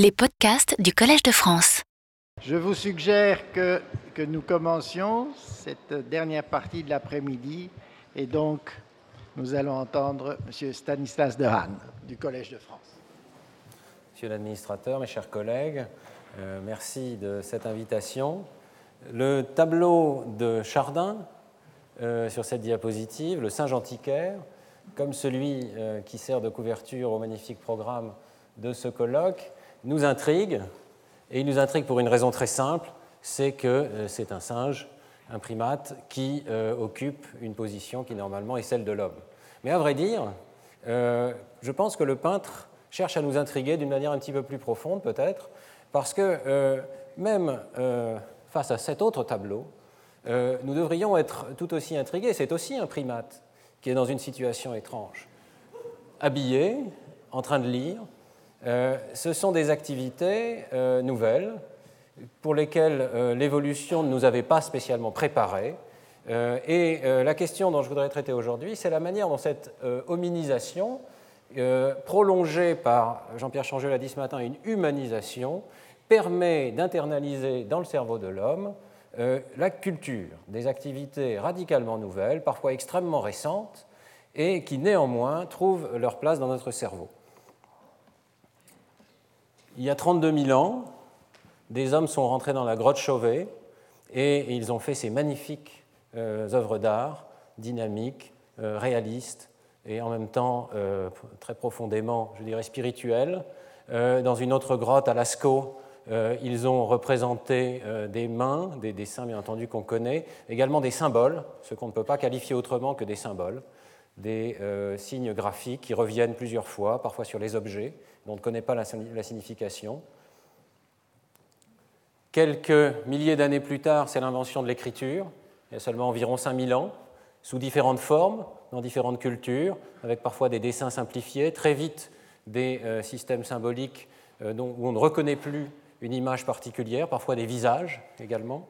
les podcasts du Collège de France. Je vous suggère que, que nous commencions cette dernière partie de l'après-midi et donc nous allons entendre M. Stanislas Dehaene du Collège de France. Monsieur l'administrateur, mes chers collègues, euh, merci de cette invitation. Le tableau de Chardin euh, sur cette diapositive, le singe antiquaire, comme celui euh, qui sert de couverture au magnifique programme de ce colloque, nous intrigue, et il nous intrigue pour une raison très simple, c'est que euh, c'est un singe, un primate, qui euh, occupe une position qui normalement est celle de l'homme. Mais à vrai dire, euh, je pense que le peintre cherche à nous intriguer d'une manière un petit peu plus profonde peut-être, parce que même face à cet autre tableau, nous devrions être tout aussi intrigués. C'est aussi un primate qui est dans une situation étrange, habillé, en train de lire, euh, ce sont des activités euh, nouvelles pour lesquelles euh, l'évolution ne nous avait pas spécialement préparés. et la question dont je voudrais traiter aujourd'hui, c'est la manière dont cette hominisation, prolongée par, Jean-Pierre Changeux l'a dit ce matin, une humanisation, permet d'internaliser dans le cerveau de l'homme la culture, des activités radicalement nouvelles, parfois extrêmement récentes, et qui néanmoins trouvent leur place dans notre cerveau. Il y a 32 000 ans, des hommes sont rentrés dans la grotte Chauvet et ils ont fait ces magnifiques euh, œuvres d'art, dynamiques, euh, réalistes et en même temps euh, très profondément, je dirais, spirituelles. dans une autre grotte à Lascaux, ils ont représenté des mains, des dessins bien entendu qu'on connaît, également des symboles, ce qu'on ne peut pas qualifier autrement que des symboles, des signes graphiques qui reviennent plusieurs fois, parfois sur les objets, dont on ne connaît pas la, signification. Quelques milliers d'années plus tard, c'est l'invention de l'écriture, il y a seulement environ 5000 ans, sous différentes formes, dans différentes cultures, avec parfois des dessins simplifiés, très vite des euh, systèmes symboliques euh, dont, où on ne reconnaît plus une image particulière, parfois des visages également.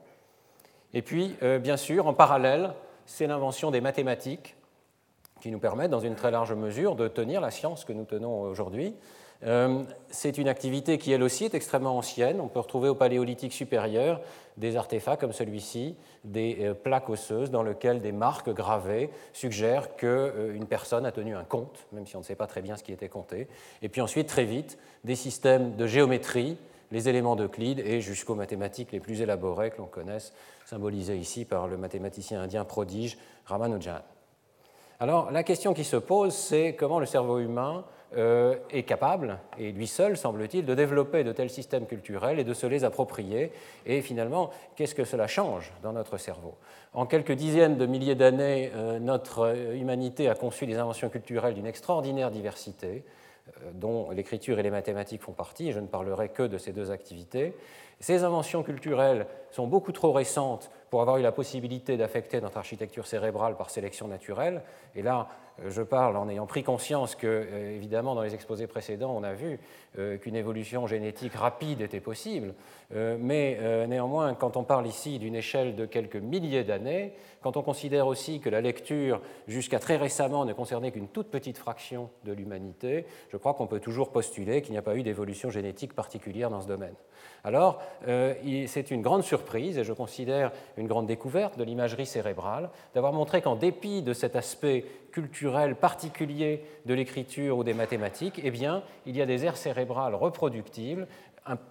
Et puis, euh, bien sûr, en parallèle, c'est l'invention des mathématiques qui nous permettent, dans une très large mesure, de tenir la science que nous tenons aujourd'hui, c'est une activité qui, elle aussi, est extrêmement ancienne. On peut retrouver au Paléolithique supérieur des artefacts comme celui-ci, des euh, plaques osseuses dans lesquelles des marques gravées suggèrent qu'une euh, personne a tenu un compte, même si on ne sait pas très bien ce qui était compté. Et puis ensuite, très vite, des systèmes de géométrie, les éléments d'Euclide et jusqu'aux mathématiques les plus élaborées que l'on connaisse, symbolisées ici par le mathématicien indien prodige Ramanujan. Alors la question qui se pose, c'est comment le cerveau humain euh, est capable, et lui seul, semble-t-il, de développer de tels systèmes culturels et de se les approprier. Et finalement, qu'est-ce que cela change dans notre cerveau? En quelques dizaines de milliers d'années, euh, notre humanité a conçu des inventions culturelles d'une extraordinaire diversité, euh, dont l'écriture et les mathématiques font partie, je ne parlerai que de ces deux activités. Ces inventions culturelles sont beaucoup trop récentes pour avoir eu la possibilité d'affecter notre architecture cérébrale par sélection naturelle. Je parle en ayant pris conscience que, euh, évidemment, dans les exposés précédents, on a vu euh, qu'une évolution génétique rapide était possible, mais néanmoins, quand on parle ici d'une échelle de quelques milliers d'années, quand on considère aussi que la lecture, jusqu'à très récemment, ne concernait qu'une toute petite fraction de l'humanité, je crois qu'on peut toujours postuler qu'il n'y a pas eu d'évolution génétique particulière dans ce domaine. Alors, c'est une grande surprise, et je considère une grande découverte de l'imagerie cérébrale, d'avoir montré qu'en dépit de cet aspect culturel particulier de l'écriture ou des mathématiques, eh bien, il y a des aires cérébrales reproductibles,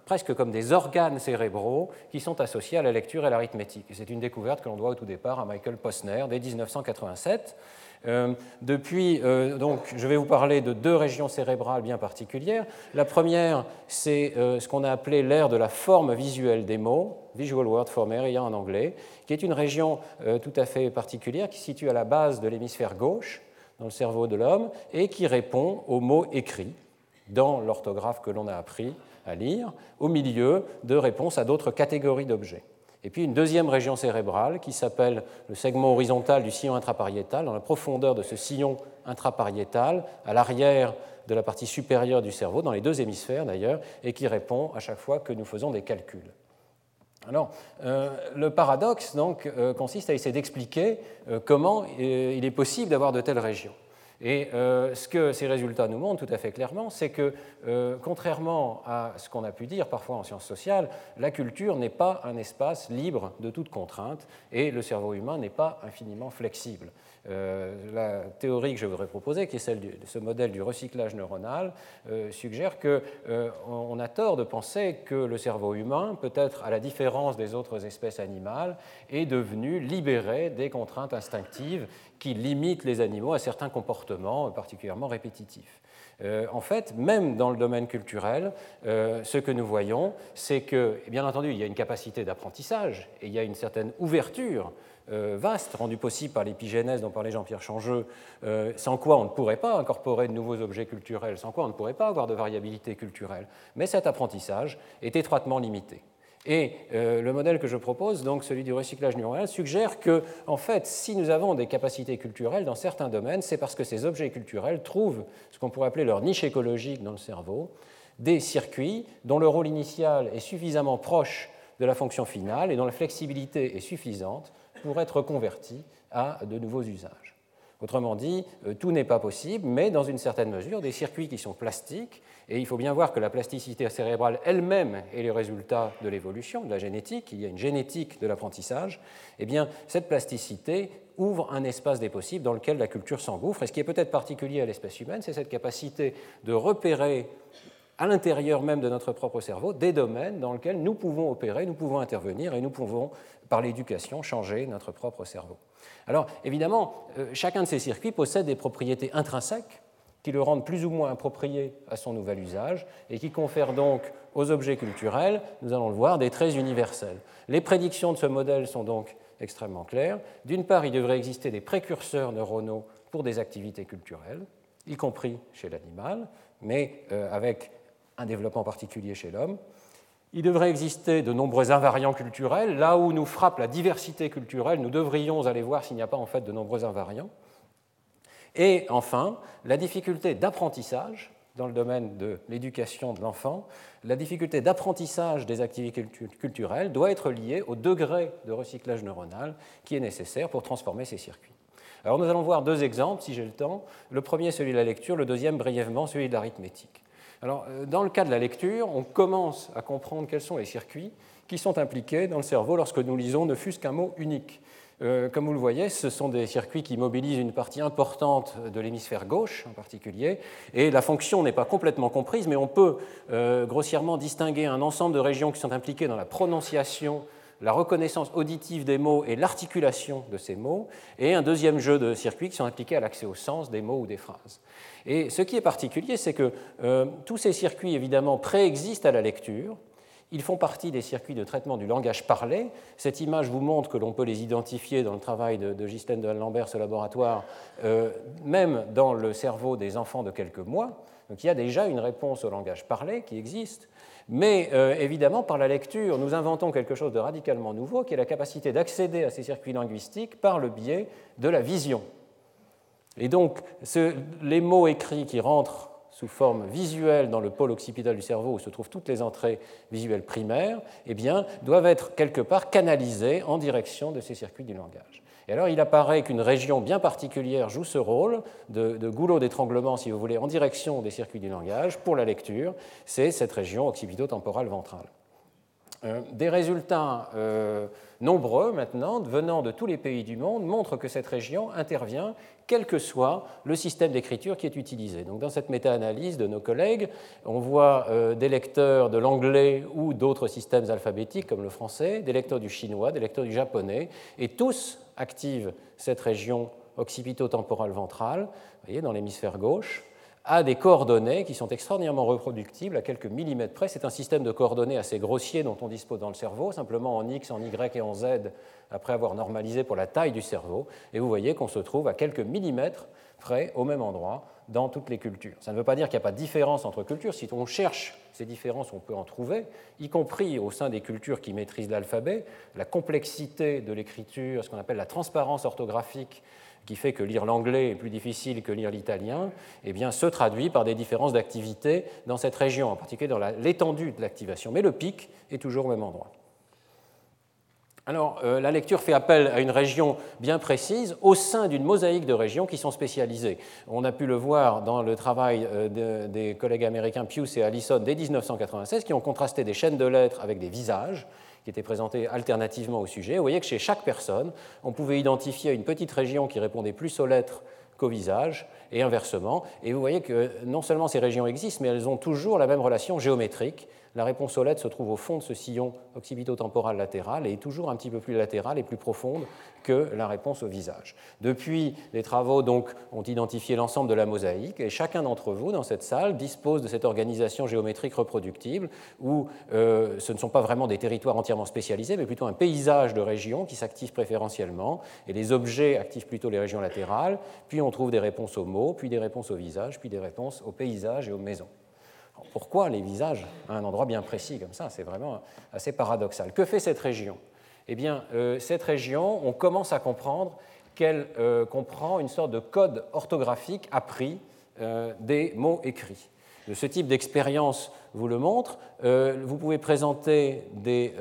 presque comme des organes cérébraux qui sont associés à la lecture et l'arithmétique. C'est une découverte que l'on doit au tout départ à Michael Posner dès 1987. Euh, depuis, euh, donc, je vais vous parler de deux régions cérébrales bien particulières. La première, c'est euh, ce qu'on a appelé l'ère de la forme visuelle des mots, Visual Word Form Area en anglais, qui est une région tout à fait particulière qui se situe à la base de l'hémisphère gauche dans le cerveau de l'homme et qui répond aux mots écrits dans l'orthographe que l'on a appris à lire, au milieu de réponses à d'autres catégories d'objets. Et puis une deuxième région cérébrale qui s'appelle le segment horizontal du sillon intrapariétal, dans la profondeur de ce sillon intrapariétal, à l'arrière de la partie supérieure du cerveau, dans les deux hémisphères d'ailleurs, et qui répond à chaque fois que nous faisons des calculs. Alors, euh, le paradoxe euh, consiste à essayer d'expliquer euh, comment il est possible d'avoir de telles régions. Et euh, ce que ces résultats nous montrent tout à fait clairement, c'est que, euh, contrairement à ce qu'on a pu dire parfois en sciences sociales, la culture n'est pas un espace libre de toute contrainte et le cerveau humain n'est pas infiniment flexible. Euh, la théorie que je voudrais proposer, qui est celle de ce modèle du recyclage neuronal, suggère qu'on a tort de penser que le cerveau humain, peut-être à la différence des autres espèces animales, est devenu libéré des contraintes instinctives qui limitent les animaux à certains comportements particulièrement répétitifs. Euh, en fait, même dans le domaine culturel, euh, ce que nous voyons, c'est que, bien entendu, il y a une capacité d'apprentissage et il y a une certaine ouverture euh, vaste rendue possible par l'épigénèse dont parlait Jean-Pierre Changeux, sans quoi on ne pourrait pas incorporer de nouveaux objets culturels, sans quoi on ne pourrait pas avoir de variabilité culturelle. Mais cet apprentissage est étroitement limité. Et euh, le modèle que je propose, donc celui du recyclage neuronal, suggère que, en fait, si nous avons des capacités culturelles dans certains domaines, c'est parce que ces objets culturels trouvent ce qu'on pourrait appeler leur niche écologique dans le cerveau, des circuits dont le rôle initial est suffisamment proche de la fonction finale et dont la flexibilité est suffisante pour être converti à de nouveaux usages. Autrement dit, euh, tout n'est pas possible, mais dans une certaine mesure, des circuits qui sont plastiques et il faut bien voir que la plasticité cérébrale elle-même est le résultat de l'évolution, de la génétique. Il y a une génétique de l'apprentissage. Eh bien, cette plasticité ouvre un espace des possibles dans lequel la culture s'engouffre. Et ce qui est peut-être particulier à l'espèce humaine, c'est cette capacité de repérer à l'intérieur même de notre propre cerveau des domaines dans lesquels nous pouvons opérer, nous pouvons intervenir et nous pouvons, par l'éducation, changer notre propre cerveau. Alors, évidemment, euh, chacun de ces circuits possède des propriétés intrinsèques qui le rendent plus ou moins approprié à son nouvel usage et qui confèrent donc aux objets culturels, nous allons le voir, des traits universels. Les prédictions de ce modèle sont donc extrêmement claires. D'une part, il devrait exister des précurseurs neuronaux pour des activités culturelles, y compris chez l'animal, mais euh, avec un développement particulier chez l'homme. Il devrait exister de nombreux invariants culturels. Là où nous frappe la diversité culturelle, nous devrions aller voir s'il n'y a pas en fait de nombreux invariants. Et enfin, la difficulté d'apprentissage dans le domaine de l'éducation de l'enfant, la difficulté d'apprentissage des activités culturelles doit être liée au degré de recyclage neuronal qui est nécessaire pour transformer ces circuits. Alors nous allons voir deux exemples, si j'ai le temps. Le premier, celui de la lecture, le deuxième, brièvement, celui de l'arithmétique. Alors, euh, dans le cas de la lecture, on commence à comprendre quels sont les circuits qui sont impliqués dans le cerveau lorsque nous lisons ne fût-ce qu'un mot unique. Euh, comme vous le voyez, ce sont des circuits qui mobilisent une partie importante de l'hémisphère gauche en particulier, et la fonction n'est pas complètement comprise, mais on peut euh, grossièrement distinguer un ensemble de régions qui sont impliquées dans la prononciation, la reconnaissance auditive des mots et l'articulation de ces mots, et un deuxième jeu de circuits qui sont impliqués à l'accès au sens des mots ou des phrases. Et ce qui est particulier, c'est que euh, tous ces circuits, évidemment, préexistent à la lecture, ils font partie des circuits de traitement du langage parlé. Cette image vous montre que l'on peut les identifier dans le travail de, de de Lambert, ce laboratoire, euh, même dans le cerveau des enfants de quelques mois. Donc il y a déjà une réponse au langage parlé qui existe. Mais euh, évidemment, par la lecture, nous inventons quelque chose de radicalement nouveau, qui est la capacité d'accéder à ces circuits linguistiques par le biais de la vision. Et donc, les mots écrits qui rentrent sous forme visuelle dans le pôle occipital du cerveau où se trouvent toutes les entrées visuelles primaires, eh bien, doivent être quelque part canalisées en direction de ces circuits du langage. Et alors, il apparaît qu'une région bien particulière joue ce rôle de, de goulot d'étranglement, si vous voulez, en direction des circuits du langage pour la lecture. C'est cette région occipito-temporale ventrale. Euh, des résultats euh, nombreux maintenant, venant de tous les pays du monde, montrent que cette région intervient quel que soit le système d'écriture qui est utilisé. Donc, dans cette méta-analyse de nos collègues, on voit euh, des lecteurs de l'anglais ou d'autres systèmes alphabétiques comme le français, des lecteurs du chinois, des lecteurs du japonais, et tous activent cette région occipito-temporale ventrale, vous voyez, dans l'hémisphère gauche, a des coordonnées qui sont extraordinairement reproductibles à quelques millimètres près. C'est un système de coordonnées assez grossier dont on dispose dans le cerveau, simplement en X, en Y et en Z, après avoir normalisé pour la taille du cerveau. Et vous voyez qu'on se trouve à quelques millimètres près, au même endroit, dans toutes les cultures. Ça ne veut pas dire qu'il n'y a pas de différence entre cultures. Si on cherche ces différences, on peut en trouver, y compris au sein des cultures qui maîtrisent l'alphabet. La complexité de l'écriture, ce qu'on appelle la transparence orthographique, qui fait que lire l'anglais est plus difficile que lire l'italien, eh se traduit par des différences d'activité dans cette région, en particulier dans l'étendue de l'activation. Mais le pic est toujours au même endroit. Alors, euh, la lecture fait appel à une région bien précise au sein d'une mosaïque de régions qui sont spécialisées. On a pu le voir dans le travail euh, des collègues américains Pius et Allison dès 1996, qui ont contrasté des chaînes de lettres avec des visages qui étaient présentés alternativement au sujet. Vous voyez que chez chaque personne, on pouvait identifier une petite région qui répondait plus aux lettres qu'au visage, et inversement. Et vous voyez que non seulement ces régions existent, mais elles ont toujours la même relation géométrique la réponse aux lettres se trouve au fond de ce sillon occipito-temporal latéral et est toujours un petit peu plus latérale et plus profonde que la réponse au visage. Depuis, les travaux donc, ont identifié l'ensemble de la mosaïque et chacun d'entre vous dans cette salle dispose de cette organisation géométrique reproductible où euh, ce ne sont pas vraiment des territoires entièrement spécialisés, mais plutôt un paysage de régions qui s'activent préférentiellement et les objets activent plutôt les régions latérales. Puis on trouve des réponses aux mots, puis des réponses au visage, puis des réponses au paysage et aux maisons. Pourquoi les visages à un endroit bien précis comme ça? C'est vraiment assez paradoxal. Que fait cette région? Eh bien, euh, cette région, on commence à comprendre qu'elle euh, comprend une sorte de code orthographique appris euh, des mots écrits. ce type d'expérience vous le montre. vous pouvez présenter des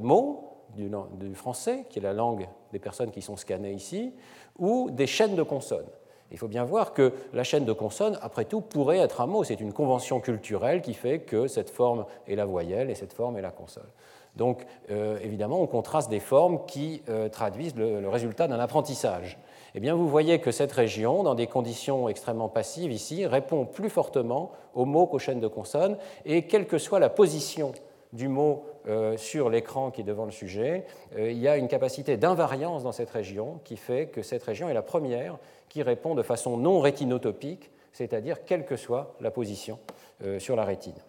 mots du, du français, qui est la langue des personnes qui sont scannées ici, ou des chaînes de consonnes. Il faut bien voir que la chaîne de consonnes, après tout, pourrait être un mot. C'est une convention culturelle qui fait que cette forme est la voyelle et cette forme est la consonne. Donc, euh, évidemment, on contraste des formes qui euh, traduisent le, résultat d'un apprentissage. Eh bien, vous voyez que cette région, dans des conditions extrêmement passives ici, répond plus fortement aux mots qu'aux chaînes de consonnes, et quelle que soit la position du mot euh, sur l'écran qui est devant le sujet, il y a une capacité d'invariance dans cette région qui fait que cette région est la première qui répond de façon non rétinotopique, c'est-à-dire quelle que soit la position euh, sur la rétine.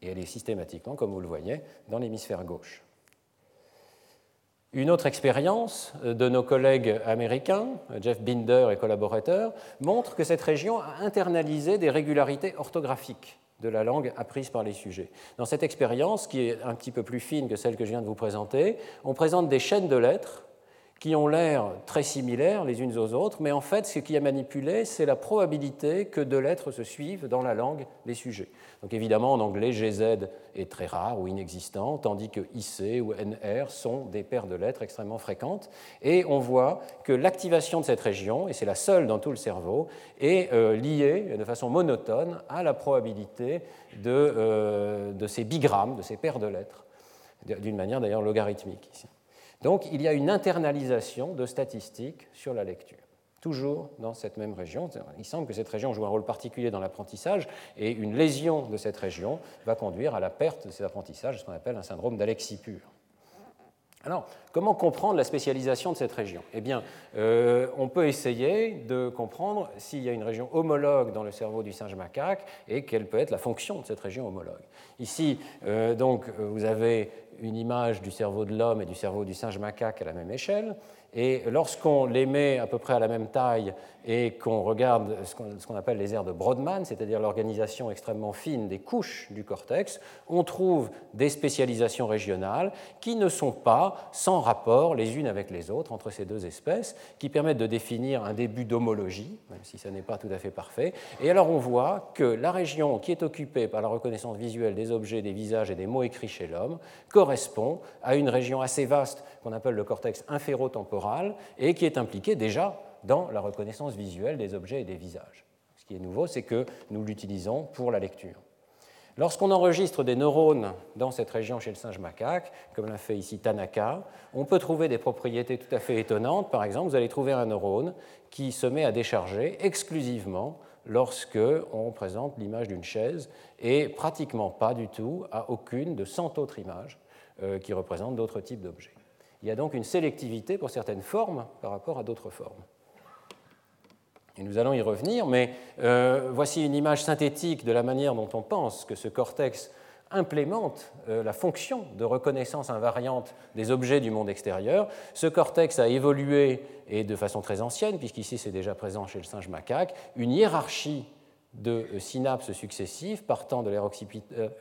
Et elle est systématiquement, comme vous le voyez, dans l'hémisphère gauche. Une autre expérience euh, de nos collègues américains, Jeff Binder et collaborateurs, montre que cette région a internalisé des régularités orthographiques de la langue apprise par les sujets. Dans cette expérience, qui est un petit peu plus fine que celle que je viens de vous présenter, on présente des chaînes de lettres qui ont l'air très similaires les unes aux autres, mais en fait, ce qui est manipulé, c'est la probabilité que deux lettres se suivent dans la langue des sujets. Donc évidemment, en anglais, GZ est très rare ou inexistant, tandis que IC ou NR sont des paires de lettres extrêmement fréquentes. Et on voit que l'activation de cette région, et c'est la seule dans tout le cerveau, est euh, liée de façon monotone à la probabilité de, euh, de ces bigrammes, de ces paires de lettres, d'une manière d'ailleurs logarithmique ici. Donc il y a une internalisation de statistiques sur la lecture, toujours dans cette même région. Il semble que cette région joue un rôle particulier dans l'apprentissage et une lésion de cette région va conduire à la perte de cet apprentissage, ce qu'on appelle un syndrome d'Alexis pur. Alors, comment comprendre la spécialisation de cette région? Eh bien, euh, on peut essayer de comprendre s'il y a une région homologue dans le cerveau du singe macaque et quelle peut être la fonction de cette région homologue. Ici, euh, donc, vous avez une image du cerveau de l'homme et du cerveau du singe macaque à la même échelle. Et lorsqu'on les met à peu près à la même taille et qu'on regarde ce qu'on appelle les aires de Brodmann, c'est-à-dire l'organisation extrêmement fine des couches du cortex, on trouve des spécialisations régionales qui ne sont pas sans rapport les unes avec les autres entre ces deux espèces, qui permettent de définir un début d'homologie, même si ce n'est pas tout à fait parfait. Et alors on voit que la région qui est occupée par la reconnaissance visuelle des objets, des visages et des mots écrits chez l'homme correspond à une région assez vaste qu'on appelle le cortex inférotemporal et qui est impliquée déjà dans la reconnaissance visuelle des objets et des visages. Ce qui est nouveau, c'est que nous l'utilisons pour la lecture. Lorsqu'on enregistre des neurones dans cette région chez le singe macaque, comme l'a fait ici Tanaka, on peut trouver des propriétés tout à fait étonnantes. Par exemple, vous allez trouver un neurone qui se met à décharger exclusivement lorsque on présente l'image d'une chaise et pratiquement pas du tout à aucune de 100 autres images euh, qui représentent d'autres types d'objets. Il y a donc une sélectivité pour certaines formes par rapport à d'autres formes. Et nous allons y revenir, mais euh, voici une image synthétique de la manière dont on pense que ce cortex implémente euh, la fonction de reconnaissance invariante des objets du monde extérieur. Ce cortex a évolué, et de façon très ancienne, puisqu'ici c'est déjà présent chez le singe macaque, une hiérarchie de euh, synapses successives partant de l'aire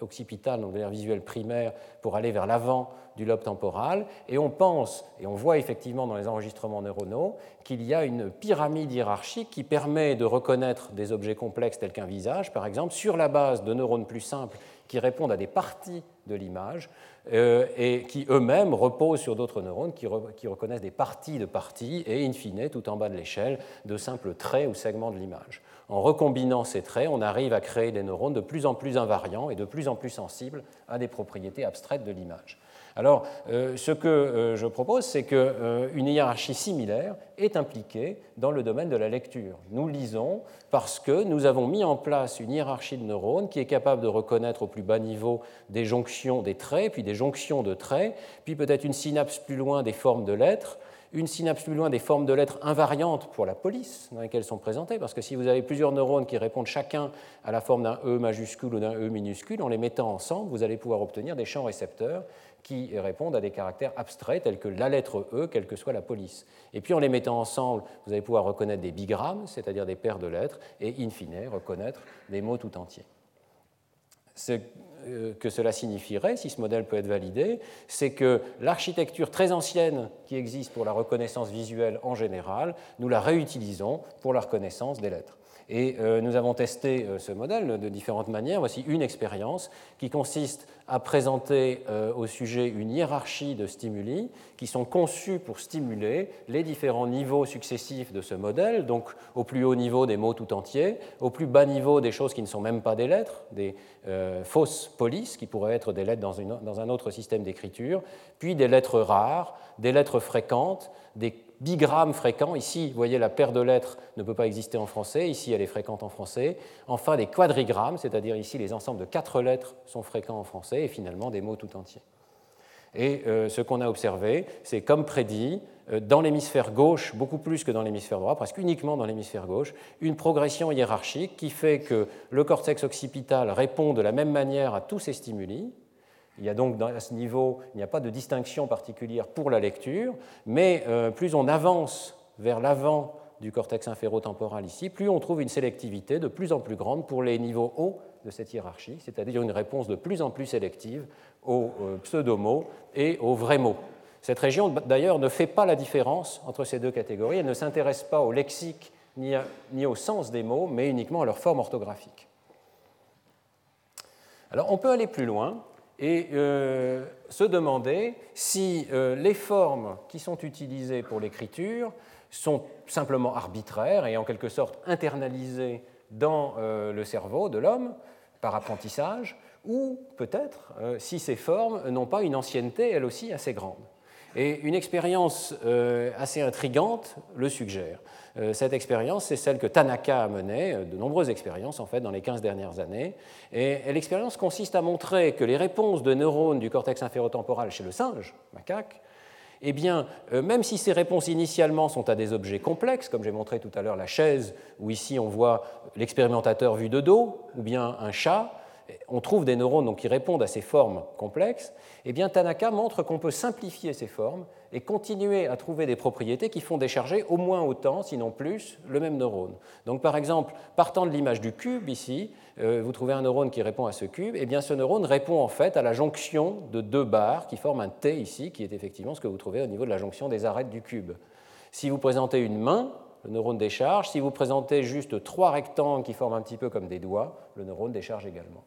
occipitale, donc de l'aire visuelle primaire, pour aller vers l'avant du lobe temporal. Et on pense, et on voit effectivement dans les enregistrements neuronaux, qu'il y a une pyramide hiérarchique qui permet de reconnaître des objets complexes tels qu'un visage, par exemple, sur la base de neurones plus simples qui répondent à des parties de l'image euh, et qui eux-mêmes reposent sur d'autres neurones qui, qui, reconnaissent des parties de parties et, in fine, tout en bas de l'échelle, de simples traits ou segments de l'image. En recombinant ces traits, on arrive à créer des neurones de plus en plus invariants et de plus en plus sensibles à des propriétés abstraites de l'image. Alors, euh, ce que euh, je propose, c'est qu'une euh, hiérarchie similaire est impliquée dans le domaine de la lecture. Nous lisons parce que nous avons mis en place une hiérarchie de neurones qui est capable de reconnaître au plus bas niveau des jonctions des traits, puis des jonctions de traits, puis peut-être une synapse plus loin des formes de lettres, une synapse plus loin des formes de lettres invariantes pour la police dans lesquelles sont présentées, parce que si vous avez plusieurs neurones qui répondent chacun à la forme d'un E majuscule ou d'un E minuscule, en les mettant ensemble, vous allez pouvoir obtenir des champs récepteurs qui répondent à des caractères abstraits tels que la lettre E, quelle que soit la police. Et puis en les mettant ensemble, vous allez pouvoir reconnaître des bigrammes, c'est-à-dire des paires de lettres, et in fine, reconnaître des mots tout entiers. Ce euh, que cela signifierait, si ce modèle peut être validé, c'est que l'architecture très ancienne qui existe pour la reconnaissance visuelle en général, nous la réutilisons pour la reconnaissance des lettres. Et euh, nous avons testé euh, ce modèle de différentes manières. Voici une expérience qui consiste à présenter euh, au sujet une hiérarchie de stimuli qui sont conçus pour stimuler les différents niveaux successifs de ce modèle, donc au plus haut niveau des mots tout entiers, au plus bas niveau des choses qui ne sont même pas des lettres, des fausses polices qui pourraient être des lettres dans, dans un autre système d'écriture, puis des lettres rares, des lettres fréquentes, des bigrammes fréquents. Ici, vous voyez, la paire de lettres ne peut pas exister en français. Ici, elle est fréquente en français. Enfin, des quadrigrammes, c'est-à-dire ici, les ensembles de quatre lettres sont fréquents en français. Et finalement, des mots tout entiers. Et euh, ce qu'on a observé, c'est comme prédit, euh, dans l'hémisphère gauche, beaucoup plus que dans l'hémisphère droit, presque uniquement dans l'hémisphère gauche, une progression hiérarchique qui fait que le cortex occipital répond de la même manière à tous ces stimuli, il y a donc à ce niveau, il n'y a pas de distinction particulière pour la lecture, mais euh, plus on avance vers l'avant du cortex inférotemporal ici, plus on trouve une sélectivité de plus en plus grande pour les niveaux hauts de cette hiérarchie, c'est-à-dire une réponse de plus en plus sélective aux euh, pseudomots et aux vrais mots. Cette région, d'ailleurs, ne fait pas la différence entre ces deux catégories. Elle ne s'intéresse pas au lexique ni, ni au sens des mots, mais uniquement à leur forme orthographique. Alors, on peut aller plus loin et euh, se demander si euh, les formes qui sont utilisées pour l'écriture sont simplement arbitraires et en quelque sorte internalisées dans euh, le cerveau de l'homme par apprentissage, ou peut-être si ces formes n'ont pas une ancienneté elle aussi assez grande. Et une expérience assez intrigante le suggère. Euh, cette expérience, c'est celle que Tanaka a menée, euh, de nombreuses expériences en fait dans les 15 dernières années. Et, l'expérience consiste à montrer que les réponses de neurones du cortex inférotemporal chez le singe, macaque, eh bien, euh, même si ces réponses initialement sont à des objets complexes, comme j'ai montré tout à l'heure la chaise, où ici on voit l'expérimentateur vu de dos, ou bien un chat, on trouve des neurones qui répondent à ces formes complexes, eh bien Tanaka montre qu'on peut simplifier ces formes et continuer à trouver des propriétés qui font décharger au moins autant, sinon plus, le même neurone. Donc par exemple, partant de l'image du cube ici, euh, vous trouvez un neurone qui répond à ce cube, eh bien ce neurone répond en fait à la jonction de deux barres qui forment un T ici, qui est effectivement ce que vous trouvez au niveau de la jonction des arêtes du cube. Si vous présentez une main, le neurone décharge. Si vous présentez juste trois rectangles qui forment un petit peu comme des doigts, le neurone décharge également.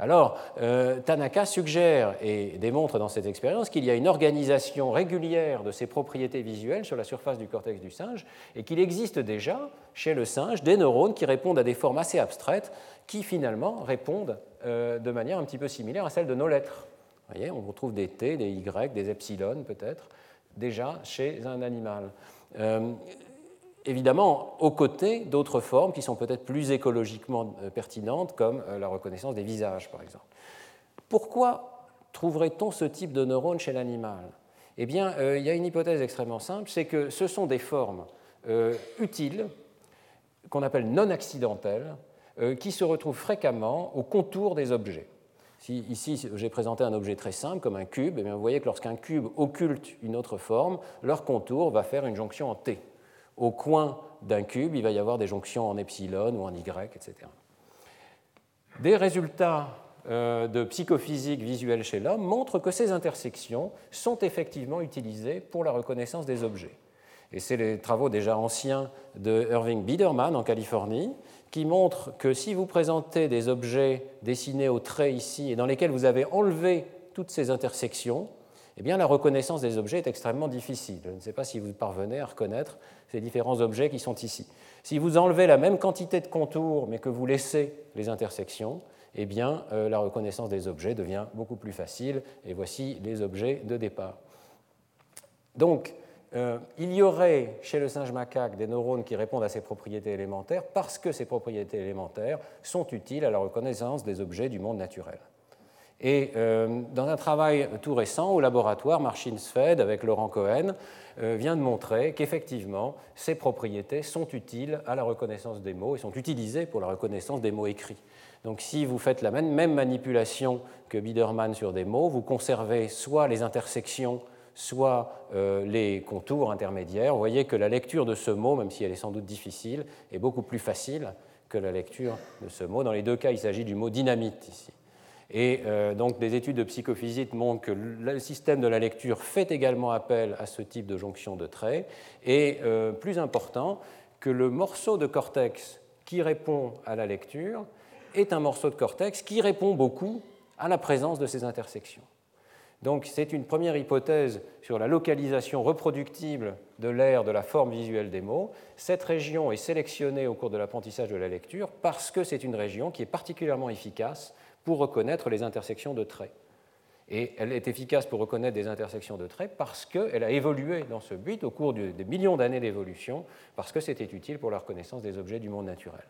Alors, euh, Tanaka suggère et démontre dans cette expérience qu'il y a une organisation régulière de ces propriétés visuelles sur la surface du cortex du singe et qu'il existe déjà chez le singe des neurones qui répondent à des formes assez abstraites qui finalement répondent euh, de manière un petit peu similaire à celle de nos lettres. Vous voyez, on retrouve des T, des Y, des epsilon peut-être déjà chez un animal. Euh, évidemment aux côtés d'autres formes qui sont peut-être plus écologiquement euh, pertinentes, comme euh, la reconnaissance des visages, par exemple. Pourquoi trouverait-on ce type de neurones chez l'animal? Eh bien, euh, il y a une hypothèse extrêmement simple, c'est que ce sont des formes utiles, qu'on appelle non accidentelles, qui se retrouvent fréquemment au contour des objets. Ici, j'ai présenté un objet très simple, comme un cube, eh bien, vous voyez que lorsqu'un cube occulte une autre forme, leur contour va faire une jonction en T au coin d'un cube, il va y avoir des jonctions en epsilon ou en y, etc. Des résultats euh, de psychophysique visuelle chez l'homme montrent que ces intersections sont effectivement utilisées pour la reconnaissance des objets. Et c'est les travaux déjà anciens de Irving Biederman en Californie qui montrent que si vous présentez des objets dessinés au trait ici et dans lesquels vous avez enlevé toutes ces intersections, eh bien, la reconnaissance des objets est extrêmement difficile. Je ne sais pas si vous parvenez à reconnaître ces différents objets qui sont ici. Si vous enlevez la même quantité de contours, mais que vous laissez les intersections, eh bien, euh, la reconnaissance des objets devient beaucoup plus facile. Et voici les objets de départ. Donc, euh, il y aurait chez le singe macaque des neurones qui répondent à ces propriétés élémentaires parce que ces propriétés élémentaires sont utiles à la reconnaissance des objets du monde naturel. Et euh, dans un travail tout récent au laboratoire, Marcin Sved avec Laurent Cohen euh, vient de montrer qu'effectivement, ces propriétés sont utiles à la reconnaissance des mots et sont utilisées pour la reconnaissance des mots écrits. Donc si vous faites la même, manipulation que Biederman sur des mots, vous conservez soit les intersections soit euh, les contours intermédiaires. Vous voyez que la lecture de ce mot, même si elle est sans doute difficile, est beaucoup plus facile que la lecture de ce mot. Dans les deux cas, il s'agit du mot dynamite ici. Et euh, donc des études de psychophysique montrent que le système de la lecture fait également appel à ce type de jonction de traits. Et euh, plus important, que le morceau de cortex qui répond à la lecture est un morceau de cortex qui répond beaucoup à la présence de ces intersections. Donc c'est une première hypothèse sur la localisation reproductible de l'aire de la forme visuelle des mots. Cette région est sélectionnée au cours de l'apprentissage de la lecture parce que c'est une région qui est particulièrement efficace pour reconnaître les intersections de traits. Et elle est efficace pour reconnaître des intersections de traits parce qu'elle a évolué dans ce but au cours des millions d'années d'évolution, parce que c'était utile pour la reconnaissance des objets du monde naturel.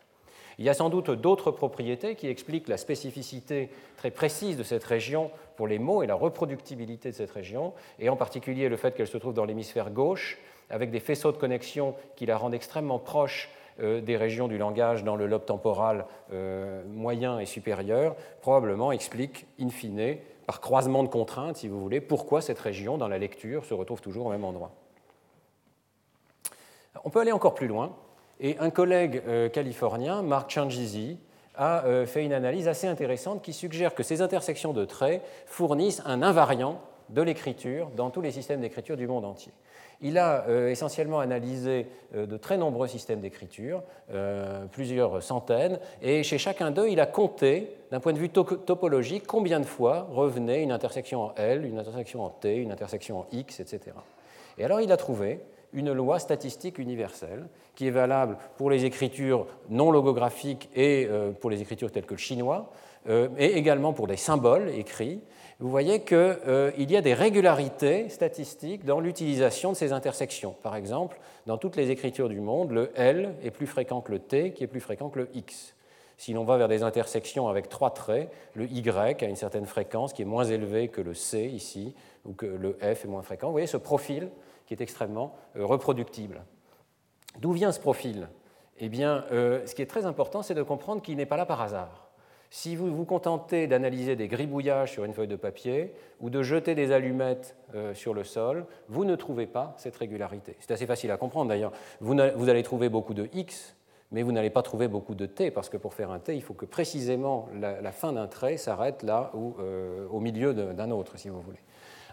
Il y a sans doute d'autres propriétés qui expliquent la spécificité très précise de cette région pour les mots et la reproductibilité de cette région, et en particulier le fait qu'elle se trouve dans l'hémisphère gauche, avec des faisceaux de connexion qui la rendent extrêmement proche des régions du langage dans le lobe temporal euh, moyen et supérieur, probablement explique, in fine, par croisement de contraintes, si vous voulez, pourquoi cette région, dans la lecture, se retrouve toujours au même endroit. On peut aller encore plus loin et un collègue euh, californien, Mark Changizi, a euh, fait une analyse assez intéressante qui suggère que ces intersections de traits fournissent un invariant de l'écriture dans tous les systèmes d'écriture du monde entier. Il a euh, essentiellement analysé de très nombreux systèmes d'écriture, plusieurs centaines, et chez chacun d'eux, il a compté, d'un point de vue topologique, combien de fois revenait une intersection en L, une intersection en T, une intersection en X, etc. Et alors il a trouvé une loi statistique universelle qui est valable pour les écritures non logographiques et euh, pour les écritures telles que le chinois, euh, et également pour des symboles écrits. Vous voyez qu'il euh, y a des régularités statistiques dans l'utilisation de ces intersections. Par exemple, dans toutes les écritures du monde, le L est plus fréquent que le T, qui est plus fréquent que le X. Si l'on va vers des intersections avec trois traits, le Y a une certaine fréquence qui est moins élevée que le C ici, ou que le F est moins fréquent. Vous voyez ce profil qui est extrêmement euh, reproductible. D'où vient ce profil? Eh bien, euh, ce qui est très important, c'est de comprendre qu'il n'est pas là par hasard. Si vous vous contentez d'analyser des gribouillages sur une feuille de papier ou de jeter des allumettes euh, sur le sol, vous ne trouvez pas cette régularité. C'est assez facile à comprendre d'ailleurs. Vous, allez trouver beaucoup de X, mais vous n'allez pas trouver beaucoup de T, parce que pour faire un T, il faut que précisément la, fin d'un trait s'arrête là ou au milieu d'un autre, si vous voulez.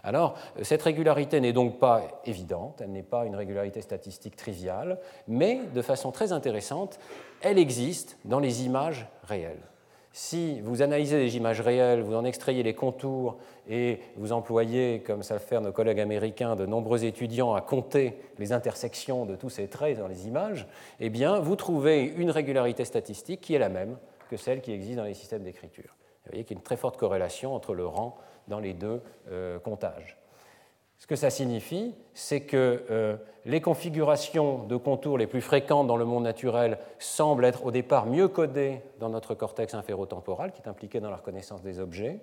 Alors, cette régularité n'est donc pas évidente, elle n'est pas une régularité statistique triviale, mais de façon très intéressante, elle existe dans les images réelles. Si vous analysez des images réelles, vous en extrayez les contours et vous employez, comme le fait nos collègues américains, de nombreux étudiants à compter les intersections de tous ces traits dans les images, eh bien, vous trouvez une régularité statistique qui est la même que celle qui existe dans les systèmes d'écriture. Vous voyez qu'il y a une très forte corrélation entre le rang dans les deux euh, comptages. Ce que ça signifie, c'est que euh, les configurations de contours les plus fréquentes dans le monde naturel semblent être au départ mieux codées dans notre cortex inférotemporal, qui est impliqué dans la reconnaissance des objets.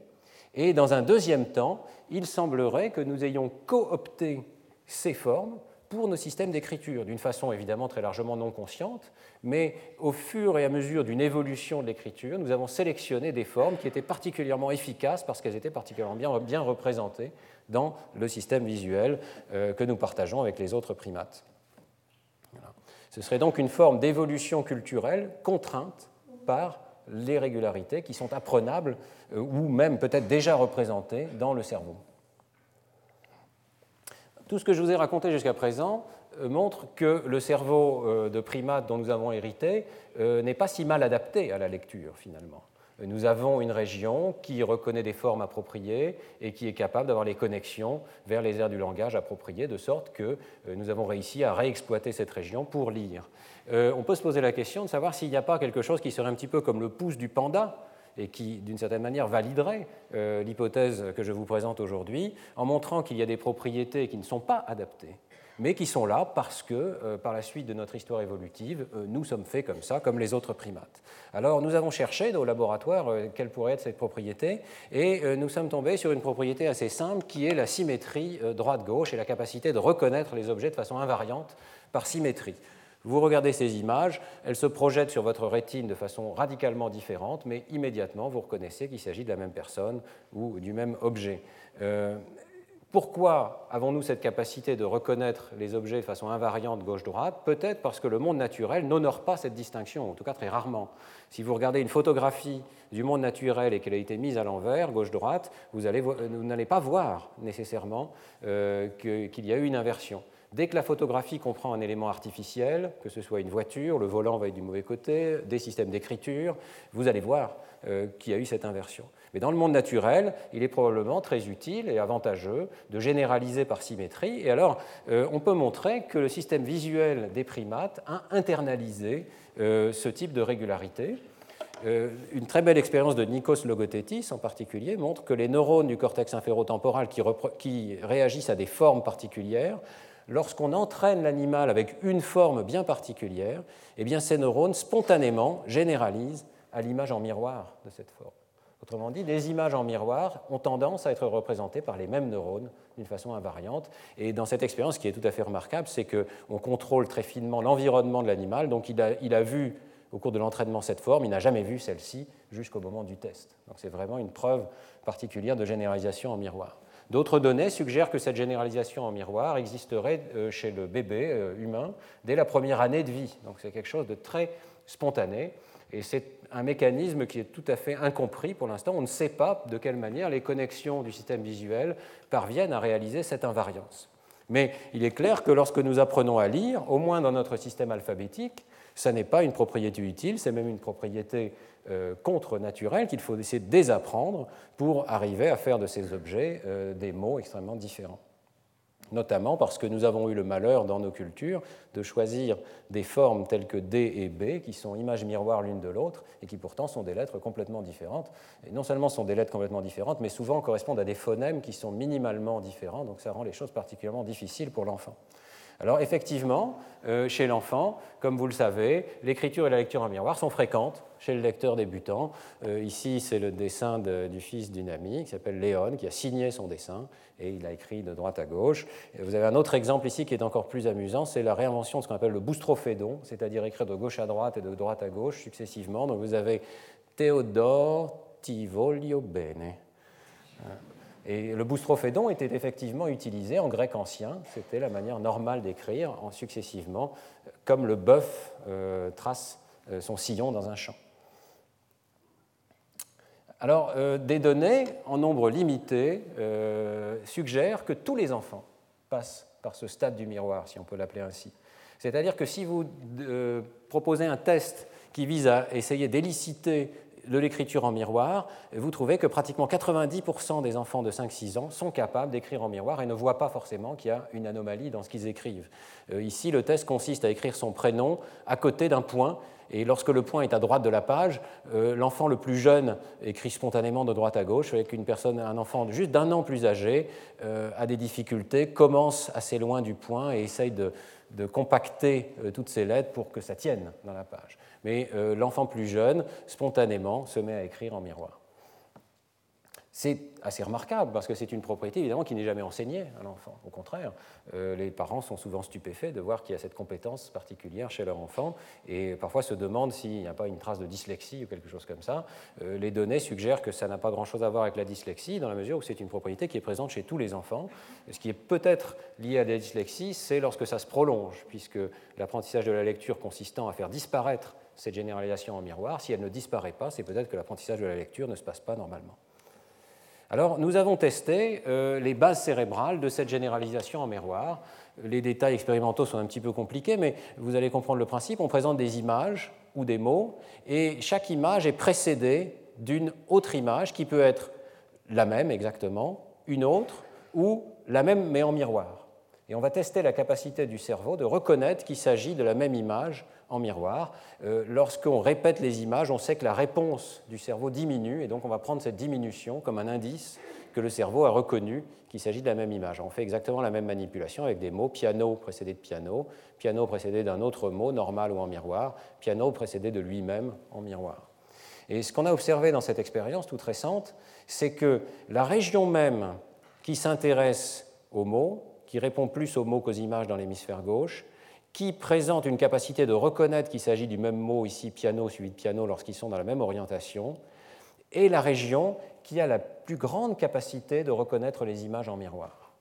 Et dans un deuxième temps, il semblerait que nous ayons coopté ces formes pour nos systèmes d'écriture, d'une façon évidemment très largement non consciente, mais au fur et à mesure d'une évolution de l'écriture, nous avons sélectionné des formes qui étaient particulièrement efficaces parce qu'elles étaient particulièrement bien, bien, représentées dans le système visuel euh, que nous partageons avec les autres primates. Ce serait donc une forme d'évolution culturelle contrainte par les régularités qui sont apprenables euh, ou même peut-être déjà représentées dans le cerveau. Tout ce que je vous ai raconté jusqu'à présent montre que le cerveau de primate dont nous avons hérité n'est pas si mal adapté à la lecture finalement. Nous avons une région qui reconnaît des formes appropriées et qui est capable d'avoir les connexions vers les aires du langage appropriées, de sorte que nous avons réussi à réexploiter cette région pour lire. on peut se poser la question de savoir s'il n'y a pas quelque chose qui serait un petit peu comme le pouce du panda, et qui, d'une certaine manière, validerait euh, l'hypothèse que je vous présente aujourd'hui en montrant qu'il y a des propriétés qui ne sont pas adaptées, mais qui sont là parce que, euh, par la suite de notre histoire évolutive, euh, nous sommes faits comme ça, comme les autres primates. Alors, nous avons cherché au laboratoire quelle pourrait être cette propriété, et nous sommes tombés sur une propriété assez simple qui est la symétrie droite-gauche et la capacité de reconnaître les objets de façon invariante par symétrie. Vous regardez ces images, elles se projettent sur votre rétine de façon radicalement différente, mais immédiatement vous reconnaissez qu'il s'agit de la même personne ou du même objet. Euh, pourquoi avons-nous cette capacité de reconnaître les objets de façon invariante gauche-droite? Peut-être parce que le monde naturel n'honore pas cette distinction, en tout cas très rarement. Si vous regardez une photographie du monde naturel et qu'elle a été mise à l'envers, gauche-droite, vous n'allez pas voir nécessairement euh, qu'il y a eu une inversion. Dès que la photographie comprend un élément artificiel, que ce soit une voiture, le volant va être du mauvais côté, des systèmes d'écriture, vous allez voir euh, qu'il y a eu cette inversion. Mais dans le monde naturel, il est probablement très utile et avantageux de généraliser par symétrie. Et alors, euh, on peut montrer que le système visuel des primates a internalisé euh, ce type de régularité. une très belle expérience de Nikos Logothetis en particulier montre que les neurones du cortex inférotemporal qui, réagissent à des formes particulières lorsqu'on entraîne l'animal avec une forme bien particulière, eh ces neurones spontanément généralisent à l'image en miroir de cette forme. Autrement dit, les images en miroir ont tendance à être représentées par les mêmes neurones d'une façon invariante. Et dans cette expérience, ce qui est tout à fait remarquable, c'est qu'on contrôle très finement l'environnement de l'animal. Donc il a, il a, vu au cours de l'entraînement cette forme, il n'a jamais vu celle-ci jusqu'au moment du test. Donc c'est vraiment une preuve particulière de généralisation en miroir. D'autres données suggèrent que cette généralisation en miroir existerait euh, chez le bébé euh, humain dès la première année de vie. Donc c'est quelque chose de très spontané et c'est un mécanisme qui est tout à fait incompris pour l'instant. On ne sait pas de quelle manière les connexions du système visuel parviennent à réaliser cette invariance. Mais il est clair que lorsque nous apprenons à lire, au moins dans notre système alphabétique, ça n'est pas une propriété utile, c'est même une propriété euh, contre-naturelle qu'il faut essayer de désapprendre pour arriver à faire de ces objets euh, des mots extrêmement différents. Notamment parce que nous avons eu le malheur dans nos cultures de choisir des formes telles que D et B, qui sont images miroirs l'une de l'autre, et qui pourtant sont des lettres complètement différentes. Et non seulement sont des lettres complètement différentes, mais souvent correspondent à des phonèmes qui sont minimalement différents, donc ça rend les choses particulièrement difficiles pour l'enfant. Alors effectivement, euh, chez l'enfant, comme vous le savez, l'écriture et la lecture en miroir sont fréquentes chez le lecteur débutant. Euh, ici, c'est le dessin du fils d'une amie qui s'appelle Léon, qui a signé son dessin et il a écrit de droite à gauche. vous avez un autre exemple ici qui est encore plus amusant, c'est la réinvention de ce qu'on appelle le boustrophédon, c'est-à-dire écrire de gauche à droite et de droite à gauche successivement. Donc vous avez Théodore ti voglio bene. Et le boustrophédon était effectivement utilisé en grec ancien, c'était la manière normale d'écrire en successivement, comme le bœuf euh, trace euh, son sillon dans un champ. Alors, euh, des données en nombre limité suggèrent que tous les enfants passent par ce stade du miroir, si on peut l'appeler ainsi. C'est-à-dire que si vous proposez un test qui vise à essayer d'éliciter de l'écriture en miroir, vous trouvez que pratiquement 90% des enfants de 5-6 ans sont capables d'écrire en miroir et ne voient pas forcément qu'il y a une anomalie dans ce qu'ils écrivent. Euh, ici, le test consiste à écrire son prénom à côté d'un point. Et lorsque le point est à droite de la page, euh, l'enfant le plus jeune écrit spontanément de droite à gauche, avec une personne, un enfant juste d'un an plus âgé euh, a des difficultés, commence assez loin du point et essaye de, compacter toutes ces lettres pour que ça tienne dans la page mais euh, l'enfant plus jeune, spontanément, se met à écrire en miroir. C'est assez remarquable parce que c'est une propriété évidemment qui n'est jamais enseignée à l'enfant. Au contraire, euh, les parents sont souvent stupéfaits de voir qu'il y a cette compétence particulière chez leur enfant et parfois se demandent s'il n'y a pas une trace de dyslexie ou quelque chose comme ça. Euh, les données suggèrent que ça n'a pas grand-chose à voir avec la dyslexie dans la mesure où c'est une propriété qui est présente chez tous les enfants. Ce qui est peut-être lié à la dyslexie, c'est lorsque ça se prolonge, puisque l'apprentissage de la lecture consistant à faire disparaître cette généralisation en miroir, si elle ne disparaît pas, c'est peut-être que l'apprentissage de la lecture ne se passe pas normalement. Alors, nous avons testé euh, les bases cérébrales de cette généralisation en miroir les détails expérimentaux sont un petit peu compliqués, mais vous allez comprendre le principe. On présente des images ou des mots, et chaque image est précédée d'une autre image qui peut être la même exactement, une autre, ou la même mais en miroir. Et on va tester la capacité du cerveau de reconnaître qu'il s'agit de la même image en miroir. Euh, lorsqu'on répète les images, on sait que la réponse du cerveau diminue, et donc on va prendre cette diminution comme un indice que le cerveau a reconnu qu'il s'agit de la même image. On fait exactement la même manipulation avec des mots piano précédé de piano, piano précédé d'un autre mot, normal ou en miroir, piano précédé de lui-même en miroir. Et ce qu'on a observé dans cette expérience toute récente, c'est que la région même qui s'intéresse aux mots, qui répond plus aux mots qu'aux images dans l'hémisphère gauche, qui présente une capacité de reconnaître qu'il s'agit du même mot, ici piano suivi de piano, lorsqu'ils sont dans la même orientation, et la région qui a la plus grande capacité de reconnaître les images en miroir.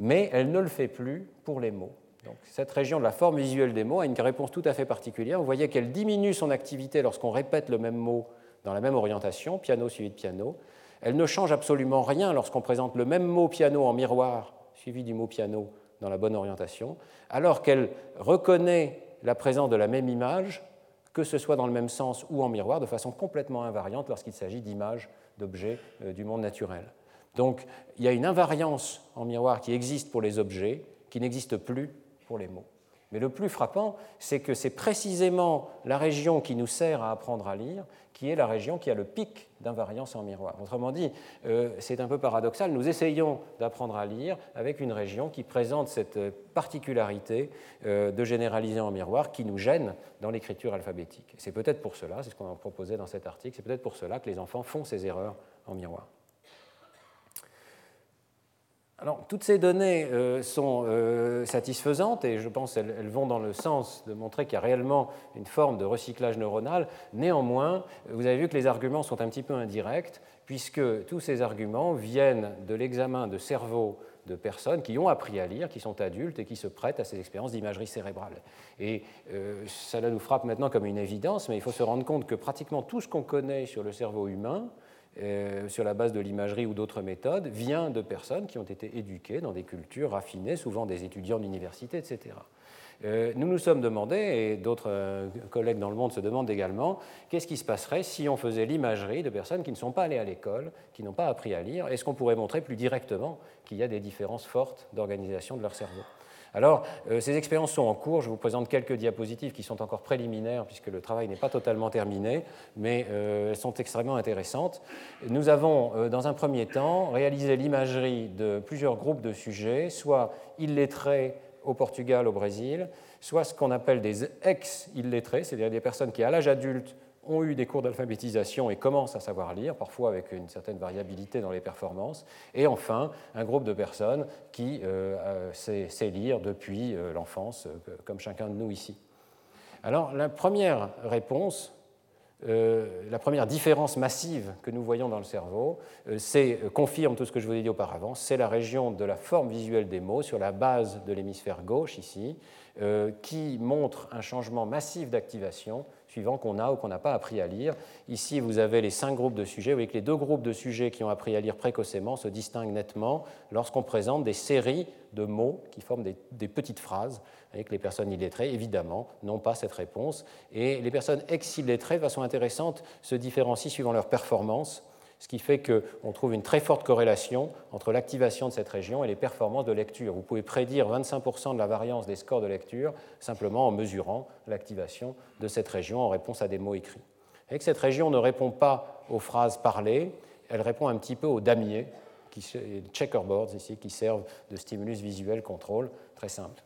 Mais elle ne le fait plus pour les mots. Donc, cette région de la forme visuelle des mots a une réponse tout à fait particulière. Vous voyez qu'elle diminue son activité lorsqu'on répète le même mot dans la même orientation, piano suivi de piano. Elle ne change absolument rien lorsqu'on présente le même mot piano en miroir, suivi du mot piano dans la bonne orientation, alors qu'elle reconnaît la présence de la même image, que ce soit dans le même sens ou en miroir, de façon complètement invariante lorsqu'il s'agit d'images d'objets euh, du monde naturel. Donc il y a une invariance en miroir qui existe pour les objets, qui n'existe plus pour les mots. Mais le plus frappant, c'est que c'est précisément la région qui nous sert à apprendre à lire qui est la région qui a le pic d'invariance en miroir. Autrement dit, euh, c'est un peu paradoxal, nous essayons d'apprendre à lire avec une région qui présente cette particularité euh, de généraliser en miroir qui nous gêne dans l'écriture alphabétique. C'est peut-être pour cela, c'est ce qu'on a proposé dans cet article, c'est peut-être pour cela que les enfants font ces erreurs en miroir. Toutes ces données euh, sont euh, satisfaisantes et je pense qu'elles vont dans le sens de montrer qu'il y a réellement une forme de recyclage neuronal. Néanmoins, vous avez vu que les arguments sont un petit peu indirects, puisque tous ces arguments viennent de l'examen de cerveau de personnes qui ont appris à lire, qui sont adultes et qui se prêtent à ces expériences d'imagerie cérébrale. Et euh, cela nous frappe maintenant comme une évidence, mais il faut se rendre compte que pratiquement tout ce qu'on connaît sur le cerveau humain, euh, sur la base de l'imagerie ou d'autres méthodes, vient de personnes qui ont été éduquées dans des cultures raffinées, souvent des étudiants d'université, etc. Euh, nous nous sommes demandé, et d'autres euh, collègues dans le monde se demandent également, qu'est-ce qui se passerait si on faisait l'imagerie de personnes qui ne sont pas allées à l'école, qui n'ont pas appris à lire? Est-ce qu'on pourrait montrer plus directement qu'il y a des différences fortes d'organisation de leur cerveau? Alors, euh, ces expériences sont en cours. Je vous présente quelques diapositives qui sont encore préliminaires, puisque le travail n'est pas totalement terminé, mais euh, elles sont extrêmement intéressantes. Nous avons, euh, dans un premier temps, réalisé l'imagerie de plusieurs groupes de sujets, soit illettrés au Portugal, au Brésil, soit ce qu'on appelle des ex-illettrés, c'est-à-dire des personnes qui, à l'âge adulte, ont eu des cours d'alphabétisation et commencent à savoir lire, parfois avec une certaine variabilité dans les performances. Et enfin, un groupe de personnes qui euh, euh, sait, lire depuis euh, l'enfance, comme chacun de nous ici. Alors, la première réponse, la première différence massive que nous voyons dans le cerveau, c'est, confirme tout ce que je vous ai dit auparavant, c'est la région de la forme visuelle des mots sur la base de l'hémisphère gauche ici, qui montre un changement massif d'activation suivant qu'on a ou qu'on n'a pas appris à lire. Ici, vous avez les cinq groupes de sujets. Vous voyez que les deux groupes de sujets qui ont appris à lire précocement se distinguent nettement lorsqu'on présente des séries de mots qui forment des, petites phrases, avec les personnes illettrées, évidemment, n'ont pas cette réponse. Et les personnes ex-illettrées, de façon intéressante, se différencient suivant leur performance ce qui fait qu'on trouve une très forte corrélation entre l'activation de cette région et les performances de lecture. Vous pouvez prédire 25% de la variance des scores de lecture simplement en mesurant l'activation de cette région en réponse à des mots écrits. Et que cette région ne répond pas aux phrases parlées, elle répond un petit peu aux damiers, qui, checkerboards ici, qui servent de stimulus visuel contrôle, très simple.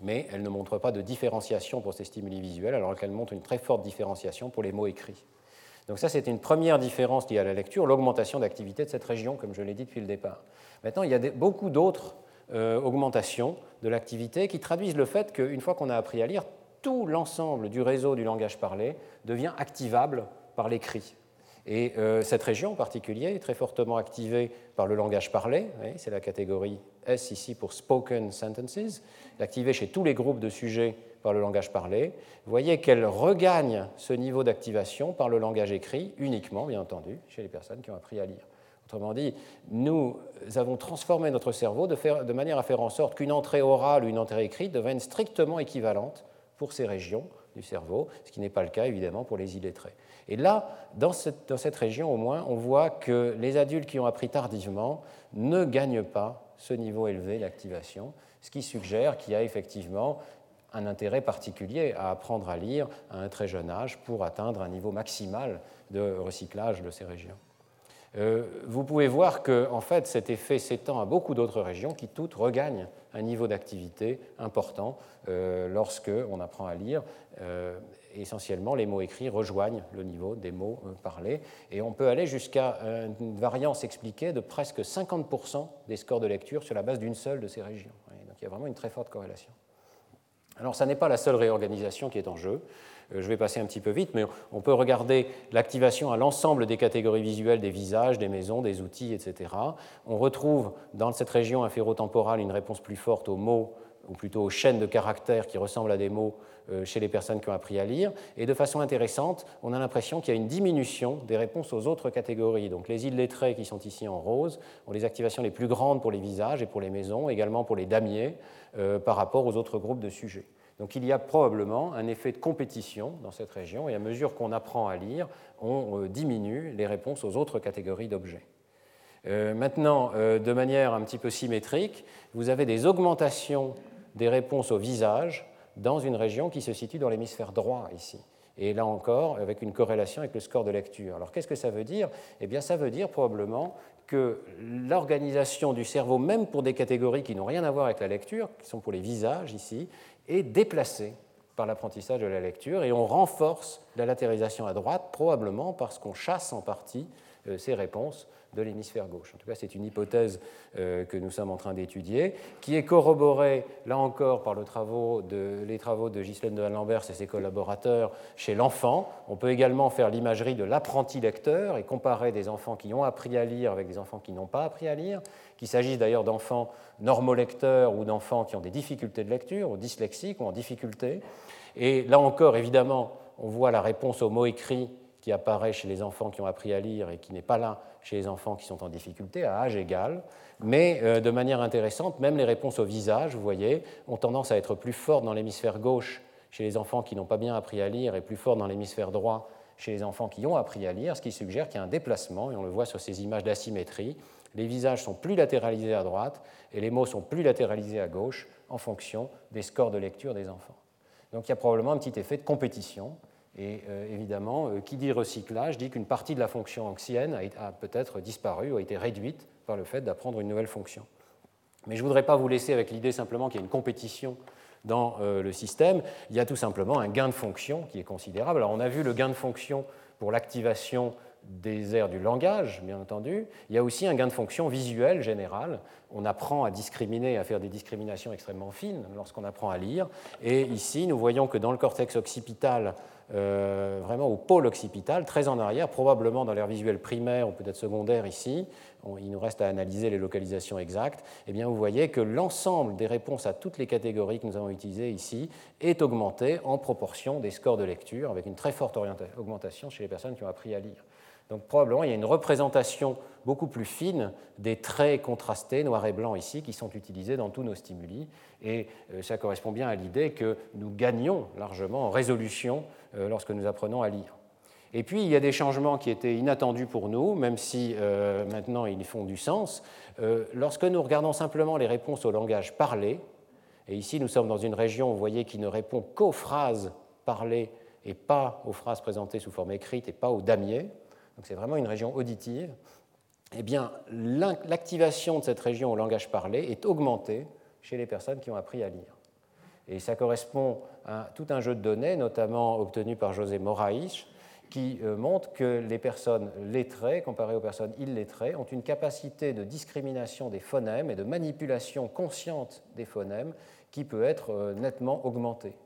Mais elle ne montre pas de différenciation pour ces stimuli visuels, alors qu'elle montre une très forte différenciation pour les mots écrits. Donc ça, c'est une première différence liée à la lecture, l'augmentation d'activité de cette région, comme je l'ai dit depuis le départ. Maintenant, il y a beaucoup d'autres euh, augmentations de l'activité qui traduisent le fait qu'une fois qu'on a appris à lire, tout l'ensemble du réseau du langage parlé devient activable par l'écrit. Et euh, cette région en particulier est très fortement activée par le langage parlé, c'est la catégorie S ici pour spoken sentences, activée chez tous les groupes de sujets par le langage parlé. Vous voyez qu'elle regagne ce niveau d'activation par le langage écrit, uniquement, bien entendu, chez les personnes qui ont appris à lire. Autrement dit, nous avons transformé notre cerveau de, manière à faire en sorte qu'une entrée orale ou une entrée écrite devienne strictement équivalente pour ces régions du cerveau, ce qui n'est pas le cas évidemment pour les illettrés. Et là, dans cette, dans cette, région au moins, on voit que les adultes qui ont appris tardivement ne gagnent pas ce niveau élevé d'activation, ce qui suggère qu'il y a effectivement un intérêt particulier à apprendre à lire à un très jeune âge pour atteindre un niveau maximal de recyclage de ces régions. Euh, vous pouvez voir que en fait, cet effet s'étend à beaucoup d'autres régions qui toutes regagnent un niveau d'activité important euh, lorsque on apprend à lire. Euh, essentiellement, les mots écrits rejoignent le niveau des mots parlés. Et on peut aller jusqu'à une variance expliquée de presque 50% des scores de lecture sur la base d'une seule de ces régions. donc il y a vraiment une très forte corrélation. Alors, ça n'est pas la seule réorganisation qui est en jeu. Euh, je vais passer un petit peu vite, mais on peut regarder l'activation à l'ensemble des catégories visuelles des visages, des maisons, des outils, etc. On retrouve dans cette région inférotemporale une réponse plus forte aux mots, ou plutôt aux chaînes de caractères qui ressemblent à des mots chez les personnes qui ont appris à lire. Et de façon intéressante, on a l'impression qu'il y a une diminution des réponses aux autres catégories. Donc les illettrés qui sont ici en rose ont les activations les plus grandes pour les visages et pour les maisons, également pour les damiers, euh, par rapport aux autres groupes de sujets. Donc il y a probablement un effet de compétition dans cette région, et à mesure qu'on apprend à lire, on euh, diminue les réponses aux autres catégories d'objets. Euh, maintenant, euh, de manière un petit peu symétrique, vous avez des augmentations des réponses au visage dans une région qui se situe dans l'hémisphère droit ici. Et là encore, avec une corrélation avec le score de lecture. Alors qu'est-ce que ça veut dire? Eh bien, ça veut dire probablement que l'organisation du cerveau, même pour des catégories qui n'ont rien à voir avec la lecture, qui sont pour les visages ici, est déplacé par l'apprentissage de la lecture et on renforce la latérisation à droite, probablement parce qu'on chasse en partie ces réponses de l'hémisphère gauche. En tout cas, c'est une hypothèse euh, que nous sommes en train d'étudier, qui est corroborée, là encore, par les travaux de Ghislaine de Lambert et ses collaborateurs chez l'enfant. On peut également faire l'imagerie de l'apprenti lecteur et comparer des enfants qui ont appris à lire avec des enfants qui n'ont pas appris à lire, qu'il s'agisse d'ailleurs d'enfants normolecteurs ou d'enfants qui ont des difficultés de lecture, ou dyslexiques, ou en difficulté. Et là encore, évidemment, on voit la réponse aux mots écrits qui apparaît chez les enfants qui ont appris à lire et qui n'est pas là chez les enfants qui sont en difficulté, à âge égal. Mais euh, de manière intéressante, même les réponses au visage, vous voyez, ont tendance à être plus fortes dans l'hémisphère gauche chez les enfants qui n'ont pas bien appris à lire et plus fortes dans l'hémisphère droit chez les enfants qui ont appris à lire, ce qui suggère qu'il y a un déplacement, et on le voit sur ces images d'asymétrie. Les visages sont plus latéralisés à droite et les mots sont plus latéralisés à gauche en fonction des scores de lecture des enfants. Donc il y a probablement un petit effet de compétition et euh, évidemment, euh, qui dit recyclage dit qu'une partie de la fonction ancienne a, peut-être disparu ou a été réduite par le fait d'apprendre une nouvelle fonction. Mais je ne voudrais pas vous laisser avec l'idée simplement qu'il y a une compétition dans euh, le système. Il y a tout simplement un gain de fonction qui est considérable. Alors on a vu le gain de fonction pour l'activation des aires du langage, bien entendu. Il y a aussi un gain de fonction visuel général. On apprend à discriminer, à faire des discriminations extrêmement fines lorsqu'on apprend à lire. Et ici, nous voyons que dans le cortex occipital, euh, vraiment au pôle occipital, très en arrière, probablement dans l'air visuel primaire ou peut-être secondaire ici, il nous reste à analyser les localisations exactes, eh bien vous voyez que l'ensemble des réponses à toutes les catégories que nous avons utilisées ici est augmenté en proportion des scores de lecture, avec une très forte augmentation chez les personnes qui ont appris à lire. Donc probablement, il y a une représentation beaucoup plus fine des traits contrastés, noir et blanc ici, qui sont utilisés dans tous nos stimuli. Et euh, ça correspond bien à l'idée que nous gagnons largement en résolution lorsque nous apprenons à lire. Et puis, il y a des changements qui étaient inattendus pour nous, même si euh, maintenant ils font du sens. lorsque nous regardons simplement les réponses au langage parlé, et ici nous sommes dans une région, vous voyez, qui ne répond qu'aux phrases parlées et pas aux phrases présentées sous forme écrite et pas aux damiers, donc c'est vraiment une région auditive, eh bien, l'activation de cette région au langage parlé est augmentée chez les personnes qui ont appris à lire. Et ça correspond à tout un jeu de données, notamment obtenu par José Moraes, qui euh, montre que les personnes lettrées, comparées aux personnes illettrées, ont une capacité de discrimination des phonèmes et de manipulation consciente des phonèmes qui peut être euh, nettement augmentée.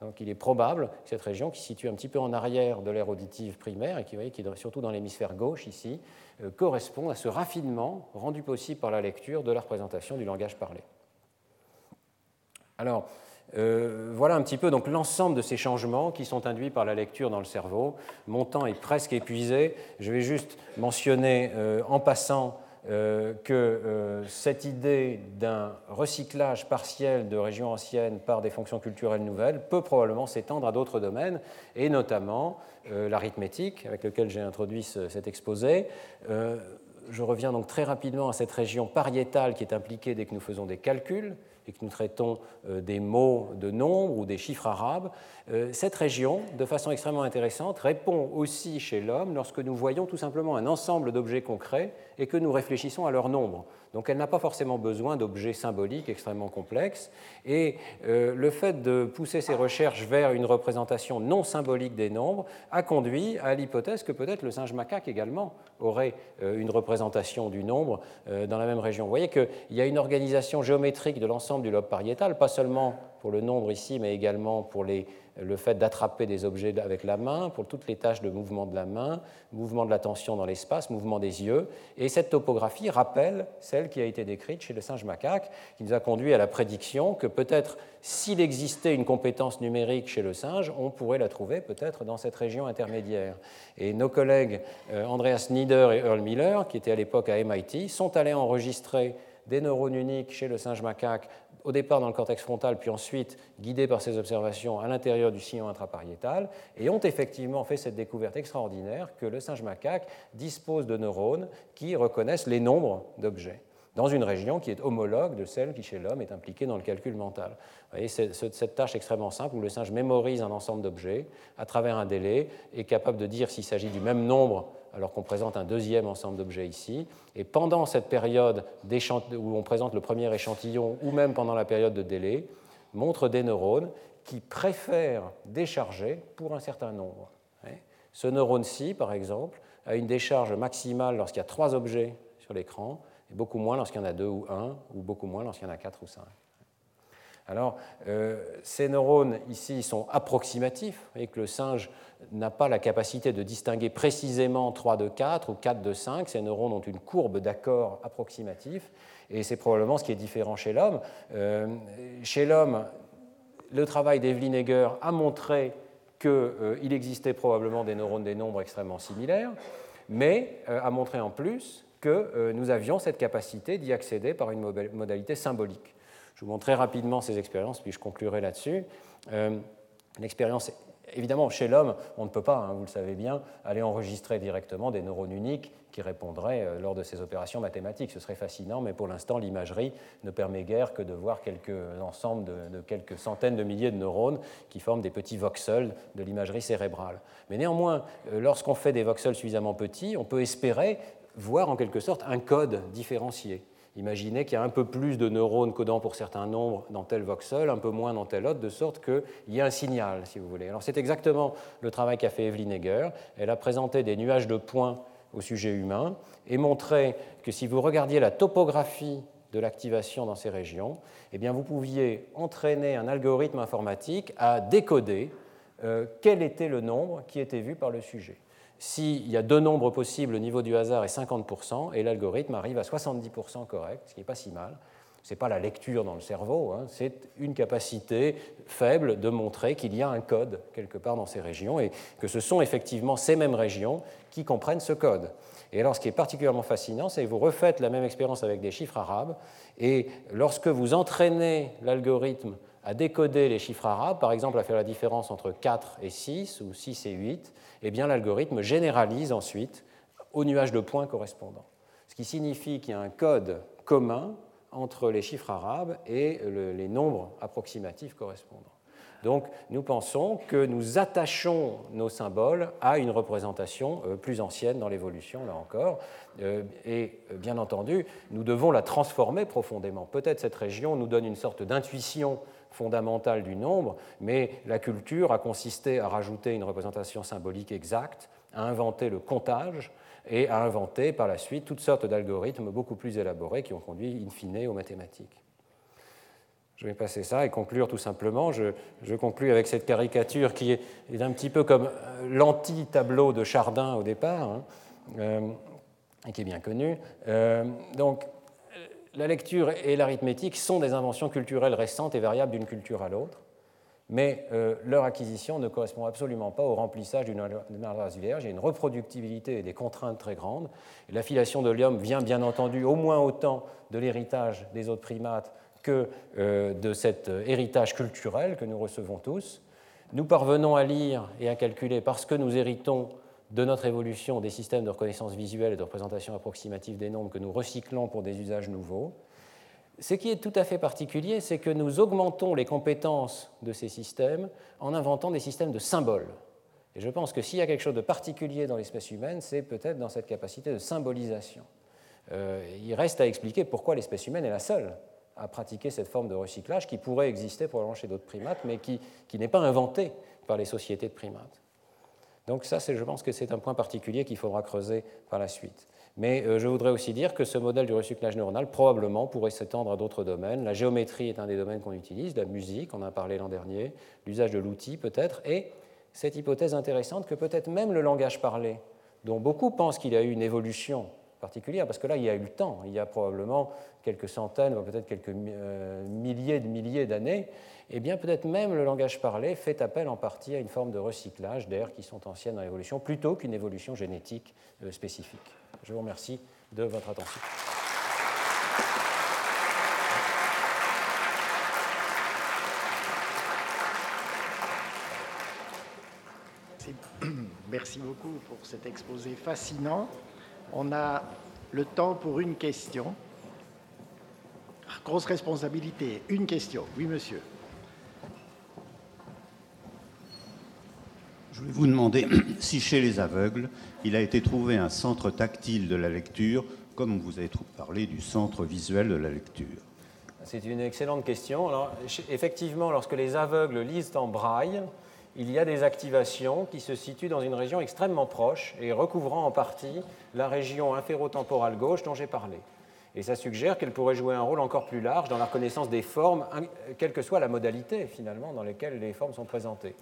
Donc il est probable que cette région, qui se situe un petit peu en arrière de l'aire auditive primaire, et qui, est surtout dans l'hémisphère gauche ici, euh, correspond à ce raffinement rendu possible par la lecture de la représentation du langage parlé. Alors, euh, voilà un petit peu donc l'ensemble de ces changements qui sont induits par la lecture dans le cerveau. Mon temps est presque épuisé. Je vais juste mentionner euh, en passant euh, que cette idée d'un recyclage partiel de régions anciennes par des fonctions culturelles nouvelles peut probablement s'étendre à d'autres domaines, et notamment l'arithmétique, avec lequel j'ai introduit cet exposé. je reviens donc très rapidement à cette région pariétale qui est impliquée dès que nous faisons des calculs et que nous traitons euh, des mots de nombre ou des chiffres arabes, euh, cette région, de façon extrêmement intéressante, répond aussi chez l'homme lorsque nous voyons tout simplement un ensemble d'objets concrets et que nous réfléchissons à leur nombre. Donc elle n'a pas forcément besoin d'objets symboliques extrêmement complexes. Et euh, le fait de pousser ces recherches vers une représentation non symbolique des nombres a conduit à l'hypothèse que peut-être le singe macaque également aurait euh, une représentation du nombre dans la même région. Vous voyez qu'il y a une organisation géométrique de l'ensemble du lobe pariétal, pas seulement pour le nombre ici, mais également pour le fait d'attraper des objets avec la main, pour toutes les tâches de mouvement de la main, mouvement de l'attention dans l'espace, mouvement des yeux. Et cette topographie rappelle celle qui a été décrite chez le singe macaque, qui nous a conduit à la prédiction que peut-être s'il existait une compétence numérique chez le singe, on pourrait la trouver peut-être dans cette région intermédiaire. Et nos collègues euh, Andreas Nieder et Earl Miller, qui étaient à l'époque à MIT, sont allés enregistrer des neurones uniques chez le singe macaque au départ dans le cortex frontal, puis ensuite guidés par ces observations à l'intérieur du sillon intrapariétal, et ont effectivement fait cette découverte extraordinaire que le singe macaque dispose de neurones qui reconnaissent les nombres d'objets dans une région qui est homologue de celle qui chez l'homme est impliquée dans le calcul mental. Vous voyez, cette tâche extrêmement simple où le singe mémorise un ensemble d'objets à travers un délai, est capable de dire s'il s'agit du même nombre alors qu'on présente un deuxième ensemble d'objets ici. Et pendant cette période où on présente le premier échantillon, ou même pendant la période de délai, montre des neurones qui préfèrent décharger pour un certain nombre. Ce neurone-ci, par exemple, a une décharge maximale lorsqu'il y a trois objets sur l'écran, et beaucoup moins lorsqu'il y en a deux ou un, ou beaucoup moins lorsqu'il y en a quatre ou cinq. Alors, euh, ces neurones ici sont approximatifs, et que le singe n'a pas la capacité de distinguer précisément 3 de 4 ou 4 de 5. Ces neurones ont une courbe d'accord approximatif, et c'est probablement ce qui est différent chez l'homme. Euh, chez l'homme, le travail d'Evelyn Egger a montré qu'il euh, existait probablement des neurones des nombres extrêmement similaires, mais euh, a montré en plus que nous avions cette capacité d'y accéder par une modalité symbolique. Je vous montrerai rapidement ces expériences, puis je conclurai là-dessus. L'expérience Évidemment, chez l'homme, on ne peut pas, hein, vous le savez bien, aller enregistrer directement des neurones uniques qui répondraient euh, lors de ces opérations mathématiques. Ce serait fascinant, mais pour l'instant, l'imagerie ne permet guère que de voir quelques ensembles de, quelques centaines de milliers de neurones qui forment des petits voxels de l'imagerie cérébrale. Mais néanmoins, euh, lorsqu'on fait des voxels suffisamment petits, on peut espérer voir en quelque sorte un code différencié. Imaginez qu'il y a un peu plus de neurones codant pour certains nombres dans tel voxel, un peu moins dans tel autre, de sorte qu'il y a un signal, si vous voulez. Alors c'est exactement le travail qu'a fait Evelyn Egger. Elle a présenté des nuages de points au sujet humain et montré que si vous regardiez la topographie de l'activation dans ces régions, eh vous pouviez entraîner un algorithme informatique à décoder euh, quel était le nombre qui était vu par le sujet s'il y a deux nombres possibles, le niveau du hasard est 50%, et l'algorithme arrive à 70% correct, ce qui n'est pas si mal. Ce n'est pas la lecture dans le cerveau, hein, c'est une capacité faible de montrer qu'il y a un code quelque part dans ces régions et que ce sont effectivement ces mêmes régions qui comprennent ce code. Et alors ce qui est particulièrement fascinant, c'est que vous refaites la même expérience avec des chiffres arabes, et lorsque vous entraînez l'algorithme à décoder les chiffres arabes, par exemple à faire la différence entre 4 et 6 ou 6 et 8, eh bien l'algorithme généralise ensuite au nuage de points correspondants. Ce qui signifie qu'il y a un code commun entre les chiffres arabes et les nombres approximatifs correspondants. Donc nous pensons que nous attachons nos symboles à une représentation euh, plus ancienne dans l'évolution, là encore, euh, et euh, bien entendu, nous devons la transformer profondément. Peut-être cette région nous donne une sorte d'intuition fondamentale du nombre, mais la culture a consisté à rajouter une représentation symbolique exacte, à inventer le comptage et à inventer par la suite toutes sortes d'algorithmes beaucoup plus élaborés qui ont conduit in fine aux mathématiques. Je vais passer ça et conclure tout simplement. Je, je conclus avec cette caricature qui est, un petit peu comme euh, l'anti-tableau de Chardin au départ, hein, euh, et qui est bien connu. Euh, donc, la lecture et l'arithmétique sont des inventions culturelles récentes et variables d'une culture à l'autre, mais euh, leur acquisition ne correspond absolument pas au remplissage d'une race vierge. Il y a une reproductibilité et des contraintes très grandes. L'affiliation de l'homme vient bien entendu au moins autant de l'héritage des autres primates que euh, de cet euh, héritage culturel que nous recevons tous. Nous parvenons à lire et à calculer parce que nous héritons de notre évolution des systèmes de reconnaissance visuelle et de représentation approximative des nombres que nous recyclons pour des usages nouveaux. Ce qui est tout à fait particulier, c'est que nous augmentons les compétences de ces systèmes en inventant des systèmes de symboles. Et je pense que s'il y a quelque chose de particulier dans l'espèce humaine, c'est peut-être dans cette capacité de symbolisation. Euh, il reste à expliquer pourquoi l'espèce humaine est la seule à pratiquer cette forme de recyclage qui pourrait exister probablement chez d'autres primates, mais qui, qui n'est pas inventée par les sociétés de primates. Donc ça, je pense que c'est un point particulier qu'il faudra creuser par la suite. Mais euh, je voudrais aussi dire que ce modèle du recyclage neuronal probablement pourrait s'étendre à d'autres domaines. La géométrie est un des domaines qu'on utilise, la musique, on en a parlé l'an dernier, l'usage de l'outil peut-être, et cette hypothèse intéressante que peut-être même le langage parlé, dont beaucoup pensent qu'il a eu une évolution particulière, parce que là, il y a eu le temps, il y a probablement quelques centaines, peut-être quelques euh, milliers de milliers d'années, eh bien peut-être même le langage parlé fait appel en partie à une forme de recyclage d'air qui sont anciennes dans l'évolution, plutôt qu'une évolution génétique euh, spécifique. Je vous remercie de votre attention. Merci beaucoup pour cet exposé fascinant. On a le temps pour une question. Grosse responsabilité. Une question. Oui, monsieur. Je voulais vous demander si chez les aveugles, il a été trouvé un centre tactile de la lecture, comme vous avez parlé du centre visuel de la lecture. C'est une excellente question. Alors, effectivement, lorsque les aveugles lisent en braille, il y a des activations qui se situent dans une région extrêmement proche et recouvrant en partie la région inférotemporale gauche dont j'ai parlé. Et ça suggère qu'elle pourrait jouer un rôle encore plus large dans la reconnaissance des formes, quelle que soit la modalité finalement dans laquelle les formes sont présentées.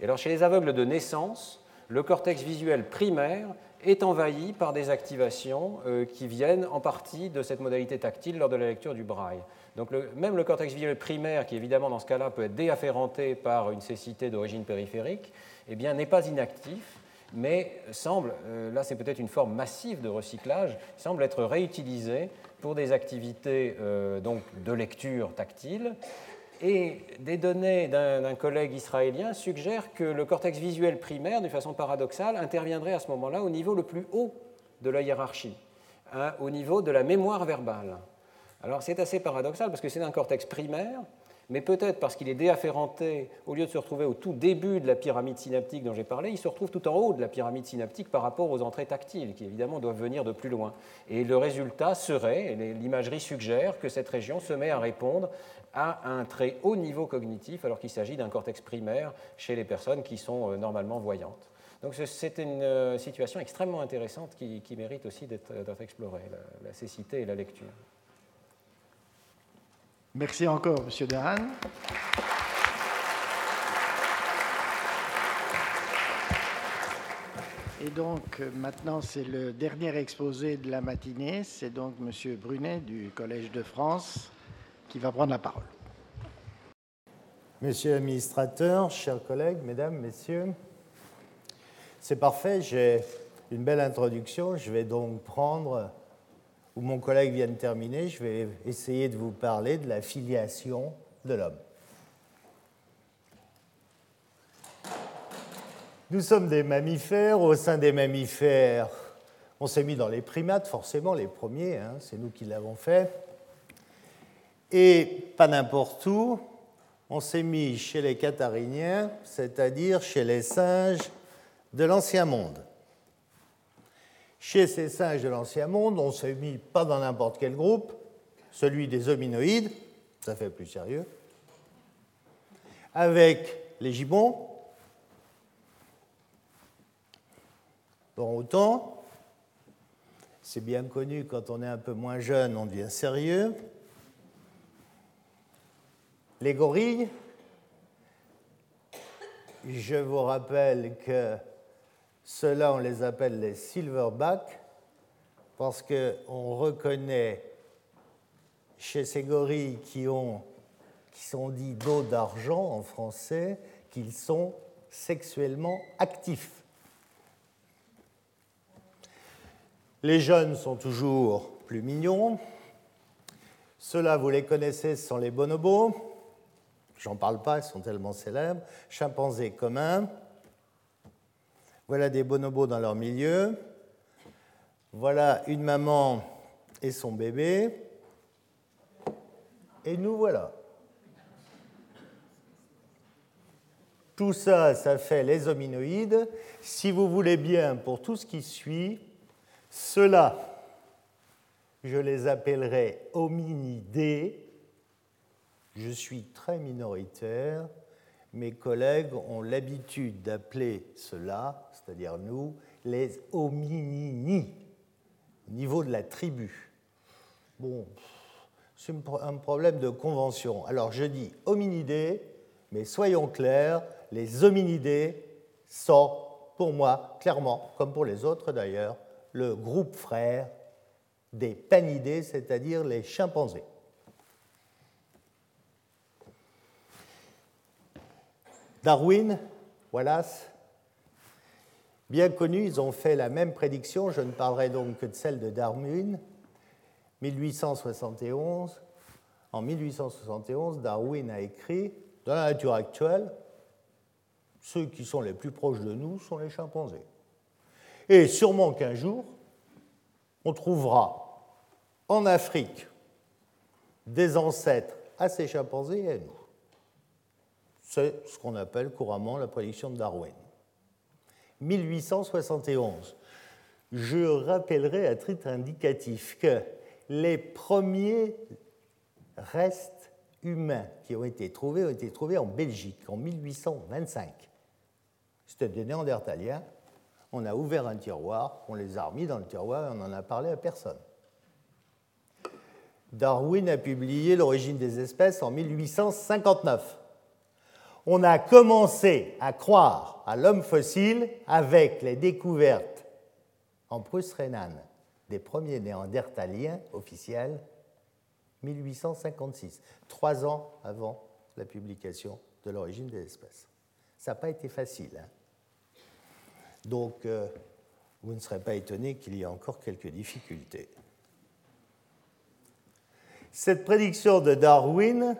Et alors chez les aveugles de naissance, le cortex visuel primaire est envahi par des activations euh, qui viennent en partie de cette modalité tactile lors de la lecture du braille. Donc même le cortex visuel primaire, qui évidemment dans ce cas-là peut être déafférenté par une cécité d'origine périphérique, eh n'est pas inactif, mais semble, euh, là c'est peut-être une forme massive de recyclage, semble être réutilisé pour des activités euh, donc de lecture tactile et des données d'un collègue israélien suggèrent que le cortex visuel primaire, de façon paradoxale, interviendrait à ce moment-là au niveau le plus haut de la hiérarchie, hein, au niveau de la mémoire verbale. Alors c'est assez paradoxal parce que c'est un cortex primaire, mais peut-être parce qu'il est déafférenté, au lieu de se retrouver au tout début de la pyramide synaptique dont j'ai parlé, il se retrouve tout en haut de la pyramide synaptique par rapport aux entrées tactiles, qui évidemment doivent venir de plus loin. Et le résultat serait, l'imagerie suggère, que cette région se met à répondre à un très haut niveau cognitif, alors qu'il s'agit d'un cortex primaire chez les personnes qui sont euh, normalement voyantes. Donc c'est une euh, situation extrêmement intéressante qui, mérite aussi d'être explorée, la, cécité et la lecture. Merci encore, Monsieur Dehan. Et donc maintenant, c'est le dernier exposé de la matinée. C'est donc Monsieur Brunet du Collège de France qui va prendre la parole. Monsieur l'administrateur, chers collègues, mesdames, messieurs, c'est parfait, j'ai une belle introduction. Je vais donc prendre, où mon collègue vient de terminer, je vais essayer de vous parler de la filiation de l'homme. Nous sommes des mammifères. Au sein des mammifères, on s'est mis dans les primates, forcément, les premiers, hein, c'est nous qui l'avons fait. Et pas n'importe où, on s'est mis chez les cathariniens, c'est-à-dire chez les singes de l'Ancien Monde. Chez ces singes de l'Ancien Monde, on s'est mis pas dans n'importe quel groupe, celui des hominoïdes, ça fait plus sérieux, avec les gibbons. Autant, c'est bien connu, quand on est un peu moins jeune, on devient sérieux. Les gorilles, je vous rappelle que ceux-là, on les appelle les silverbacks parce qu'on reconnaît chez ces gorilles qui, ont, qui sont dits d'eau d'argent en français qu'ils sont sexuellement actifs. Les jeunes sont toujours plus mignons. Ceux-là, vous les connaissez, ce sont les bonobos. J'en parle pas, ils sont tellement célèbres. Chimpanzés communs. Voilà des bonobos dans leur milieu. Voilà une maman et son bébé. Et nous voilà. Tout ça, ça fait les hominoïdes. Si vous voulez bien, pour tout ce qui suit, ceux-là, je les appellerai hominidés. Je suis très minoritaire. Mes collègues ont l'habitude d'appeler cela, c'est-à-dire nous, les hominini, au niveau de la tribu. Bon, c'est un problème de convention. Alors je dis hominidés, mais soyons clairs, les hominidés sont, pour moi, clairement, comme pour les autres d'ailleurs, le groupe frère des panidés, c'est-à-dire les chimpanzés. Darwin, Wallace, bien connus, ils ont fait la même prédiction, je ne parlerai donc que de celle de Darwin, 1871. En 1871, Darwin a écrit Dans la nature actuelle, ceux qui sont les plus proches de nous sont les chimpanzés. Et sûrement qu'un jour, on trouvera en Afrique des ancêtres à ces chimpanzés et à nous. C'est ce qu'on appelle couramment la prédiction de Darwin. 1871. Je rappellerai à titre indicatif que les premiers restes humains qui ont été trouvés ont été trouvés en Belgique en 1825. C'était des néandertaliens on a ouvert un tiroir, on les a remis dans le tiroir et on n'en a parlé à personne. Darwin a publié L'origine des espèces en 1859. On a commencé à croire à l'homme fossile avec les découvertes en Prusse rhénane des premiers néandertaliens officiels 1856, trois ans avant la publication de l'origine des espèces. Ça n'a pas été facile. Hein. Donc, euh, vous ne serez pas étonné qu'il y ait encore quelques difficultés. Cette prédiction de Darwin,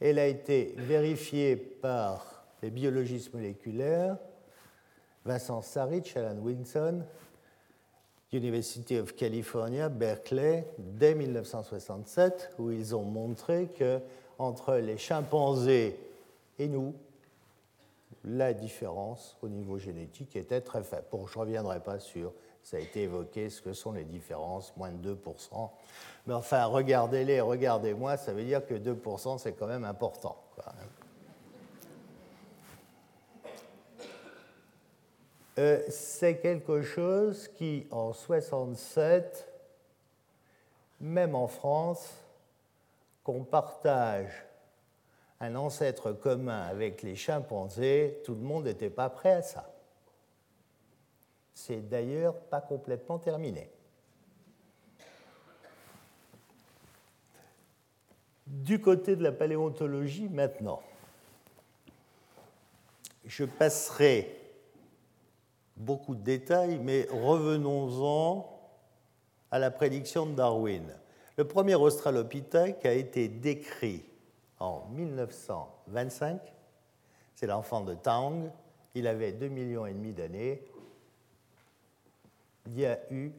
elle a été vérifiée par les biologistes moléculaires, Vincent Sarich, Alan Winson, University of California, Berkeley, dès 1967, où ils ont montré que entre les chimpanzés et nous, la différence au niveau génétique était très faible. Bon, je ne reviendrai pas sur, ça a été évoqué, ce que sont les différences, moins de 2%. Mais enfin, regardez-les, regardez-moi, ça veut dire que 2%, c'est quand même important. Euh, c'est quelque chose qui, en 67, même en France, qu'on partage un ancêtre commun avec les chimpanzés, tout le monde n'était pas prêt à ça. C'est d'ailleurs pas complètement terminé. Du côté de la paléontologie maintenant, je passerai beaucoup de détails, mais revenons-en à la prédiction de Darwin. Le premier Australopithèque a été décrit en 1925. C'est l'enfant de Tang. Il avait 2,5 millions et demi d'années. Il y a eu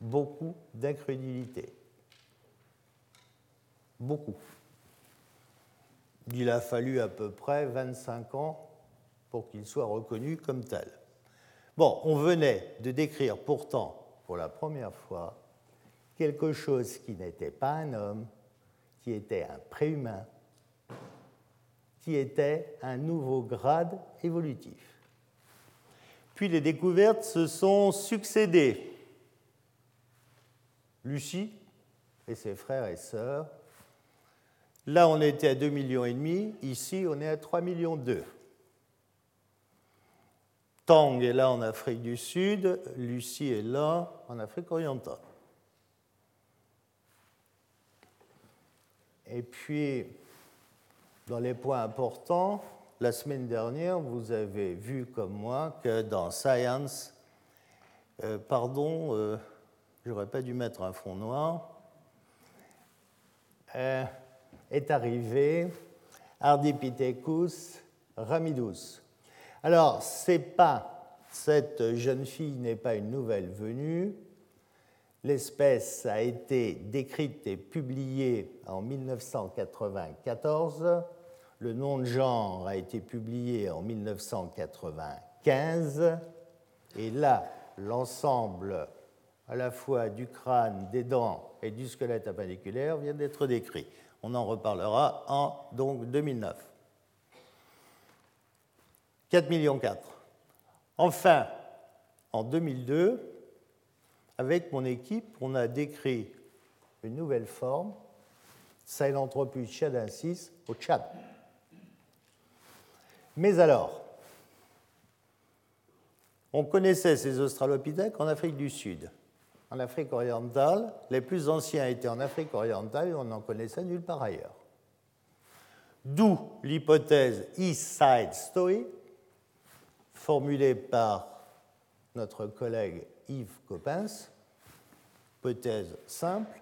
beaucoup d'incrédulité. Beaucoup. Il a fallu à peu près 25 ans pour qu'il soit reconnu comme tel. Bon, on venait de décrire pourtant pour la première fois quelque chose qui n'était pas un homme, qui était un préhumain, qui était un nouveau grade évolutif. Puis les découvertes se sont succédées. Lucie et ses frères et sœurs. Là, on était à 2,5 millions ici, on est à 3,2 millions. Tang est là en Afrique du Sud, Lucie est là en Afrique orientale. Et puis, dans les points importants, la semaine dernière, vous avez vu comme moi que dans Science, euh, pardon, euh, j'aurais pas dû mettre un fond noir, euh, est arrivé Ardipithecus ramidus. Alors, c'est pas, cette jeune fille n'est pas une nouvelle venue. L'espèce a été décrite et publiée en 1994. Le nom de genre a été publié en 1995. Et là, l'ensemble à la fois du crâne, des dents et du squelette appendiculaire vient d'être décrit. On en reparlera en donc 2009. 4 millions 4. Enfin, en 2002, avec mon équipe, on a décrit une nouvelle forme, Sahelanthropus chadensis au Tchad. Mais alors, on connaissait ces australopithèques en Afrique du Sud. En Afrique orientale, les plus anciens étaient en Afrique orientale et on n'en connaissait nulle part ailleurs. D'où l'hypothèse East Side Story, formulée par notre collègue Yves Coppens. Hypothèse simple,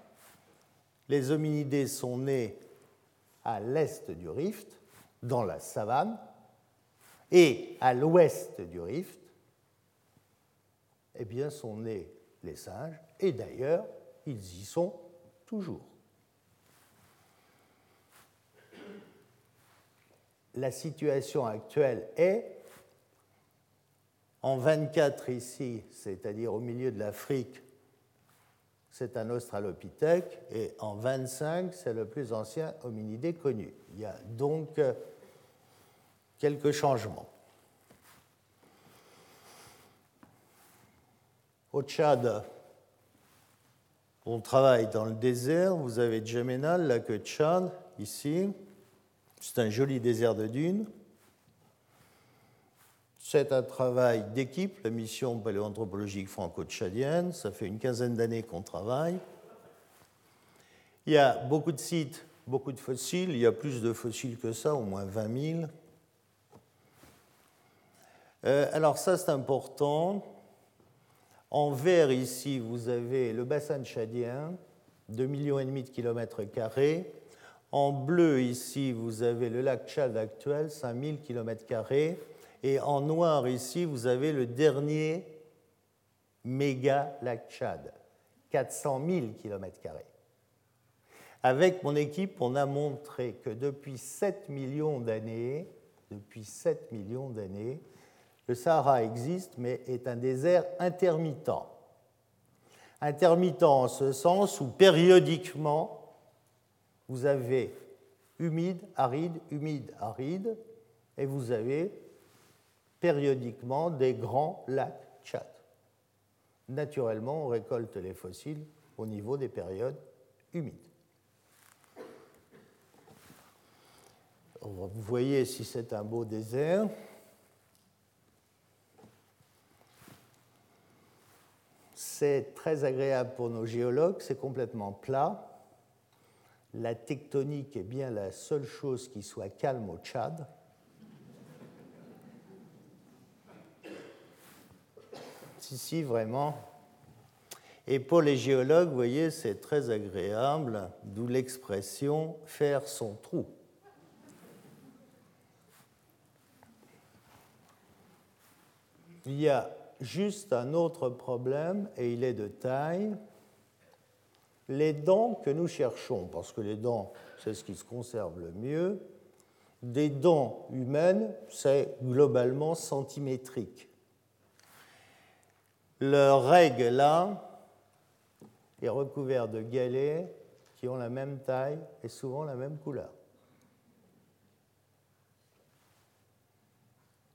les hominidés sont nés à l'est du rift, dans la savane, et à l'ouest du rift, eh bien, sont nés les singes, et d'ailleurs, ils y sont toujours. La situation actuelle est, en 24 ici, c'est-à-dire au milieu de l'Afrique, c'est un australopithèque, et en 25, c'est le plus ancien hominidé connu. Il y a donc quelques changements. Au Tchad, on travaille dans le désert. Vous avez Djeménal, la queue de Tchad, ici. C'est un joli désert de dunes. C'est un travail d'équipe, la mission paléoanthropologique franco-tchadienne. Ça fait une quinzaine d'années qu'on travaille. Il y a beaucoup de sites, beaucoup de fossiles. Il y a plus de fossiles que ça, au moins 20 000. Euh, alors ça, c'est important. En vert, ici, vous avez le bassin tchadien, 2,5 millions de kilomètres carrés. En bleu, ici, vous avez le lac Tchad actuel, 5000 km. Et en noir, ici, vous avez le dernier méga lac Tchad, 400 000 km. Avec mon équipe, on a montré que depuis 7 millions d'années, depuis 7 millions d'années, le Sahara existe, mais est un désert intermittent. Intermittent en ce sens où périodiquement, vous avez humide, aride, humide, aride, et vous avez périodiquement des grands lacs Tchad. Naturellement, on récolte les fossiles au niveau des périodes humides. Vous voyez si c'est un beau désert. C'est très agréable pour nos géologues, c'est complètement plat. La tectonique est bien la seule chose qui soit calme au Tchad. Si, vraiment. Et pour les géologues, vous voyez, c'est très agréable, d'où l'expression faire son trou. Il y a juste un autre problème, et il est de taille. Les dents que nous cherchons, parce que les dents, c'est ce qui se conserve le mieux, des dents humaines, c'est globalement centimétrique. Leur règle là est recouvert de galets qui ont la même taille et souvent la même couleur.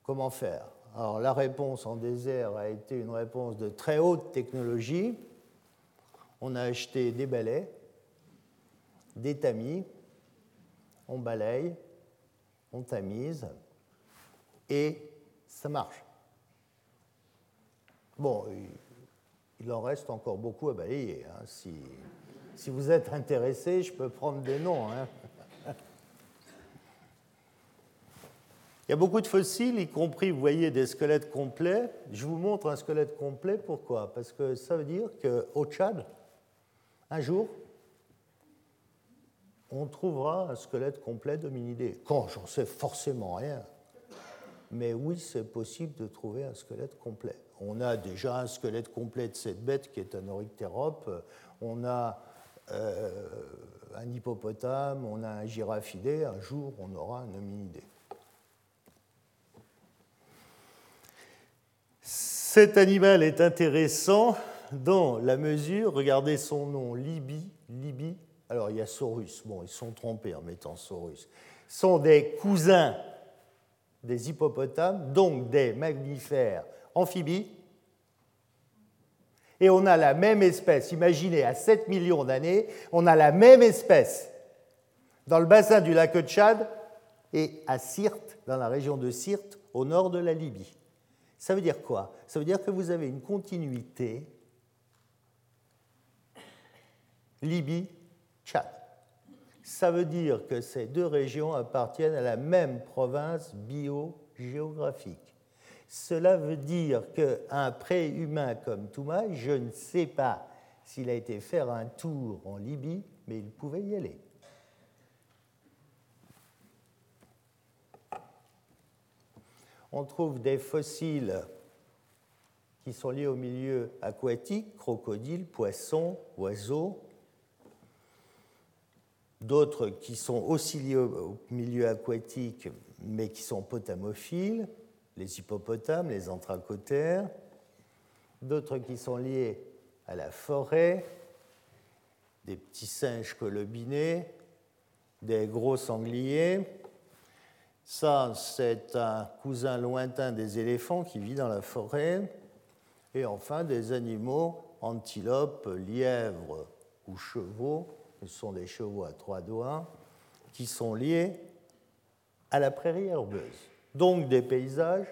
Comment faire? Alors la réponse en désert a été une réponse de très haute technologie. On a acheté des balais, des tamis, on balaye, on tamise, et ça marche. Bon, il en reste encore beaucoup à balayer. Hein. Si, vous êtes intéressé, je peux prendre des noms. Hein. Il y a beaucoup de fossiles, y compris, vous voyez, des squelettes complets. Je vous montre un squelette complet, pourquoi? Parce que ça veut dire qu'au Tchad, un jour, on trouvera un squelette complet d'hominidés. Quand J'en sais forcément rien. Mais oui, c'est possible de trouver un squelette complet. On a déjà un squelette complet de cette bête qui est un oryctérope. On a euh, un hippopotame, on a un giraffidé. Un jour, on aura un hominidé. Cet animal est intéressant dans la mesure, regardez son nom, Libye, Libye, alors il y a Saurus, bon, ils sont trompés en mettant Saurus, sont des cousins des hippopotames, donc des mammifères amphibies, et on a la même espèce, imaginez, à 7 millions d'années, on a la même espèce dans le bassin du lac Tchad et à Sirte, dans la région de Sirte, au nord de la Libye. Ça veut dire quoi? Ça veut dire que vous avez une continuité Libye-Tchad. Ça veut dire que ces deux régions appartiennent à la même province biogéographique. Cela veut dire qu'un préhumain comme Toumaï, je ne sais pas s'il a été faire un tour en Libye, mais il pouvait y aller. On trouve des fossiles qui sont liés au milieu aquatique, crocodiles, poissons, oiseaux, d'autres qui sont aussi liés au milieu aquatique mais qui sont potamophiles, les hippopotames, les anthracotères, d'autres qui sont liés à la forêt, des petits singes colobinés, des gros sangliers. Ça, c'est un cousin lointain des éléphants qui vit dans la forêt. Et enfin, des animaux, antilopes, lièvres ou chevaux, ce sont des chevaux à trois doigts, qui sont liés à la prairie herbeuse. Donc des paysages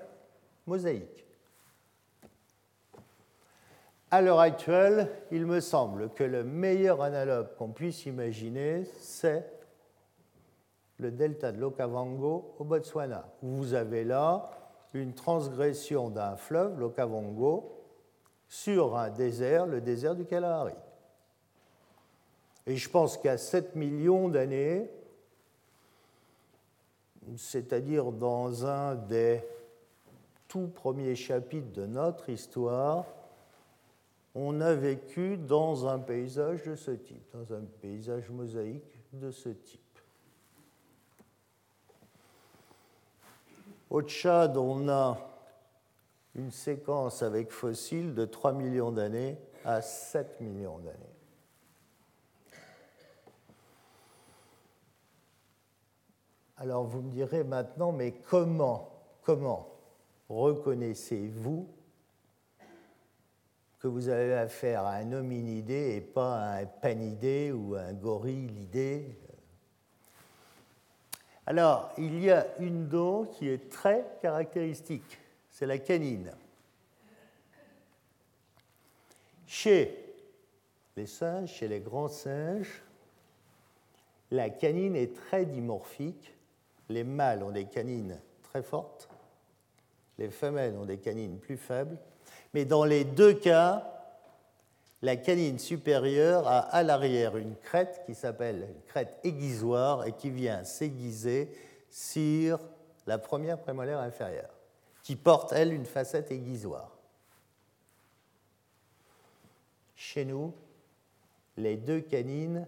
mosaïques. À l'heure actuelle, il me semble que le meilleur analogue qu'on puisse imaginer, c'est le delta de l'Okavango au Botswana. Vous avez là une transgression d'un fleuve, l'Okavango, sur un désert, le désert du Kalahari. Et je pense qu'à 7 millions d'années, c'est-à-dire dans un des tout premiers chapitres de notre histoire, on a vécu dans un paysage de ce type, dans un paysage mosaïque de ce type. Au Tchad, on a une séquence avec fossiles de 3 millions d'années à 7 millions d'années. Alors vous me direz maintenant, mais comment, comment reconnaissez-vous que vous avez affaire à un hominidé et pas à un panidé ou à un gorillidé Alors, il y a une dent qui est très caractéristique c'est la canine. Chez les singes, chez les grands singes, la canine est très dimorphique. Les mâles ont des canines très fortes, les femelles ont des canines plus faibles, mais dans les deux cas, la canine supérieure a à l'arrière une crête qui s'appelle une crête aiguisoire et qui vient s'aiguiser sur la première prémolaire inférieure qui porte, elle, une facette aiguisoire. Chez nous, les deux canines,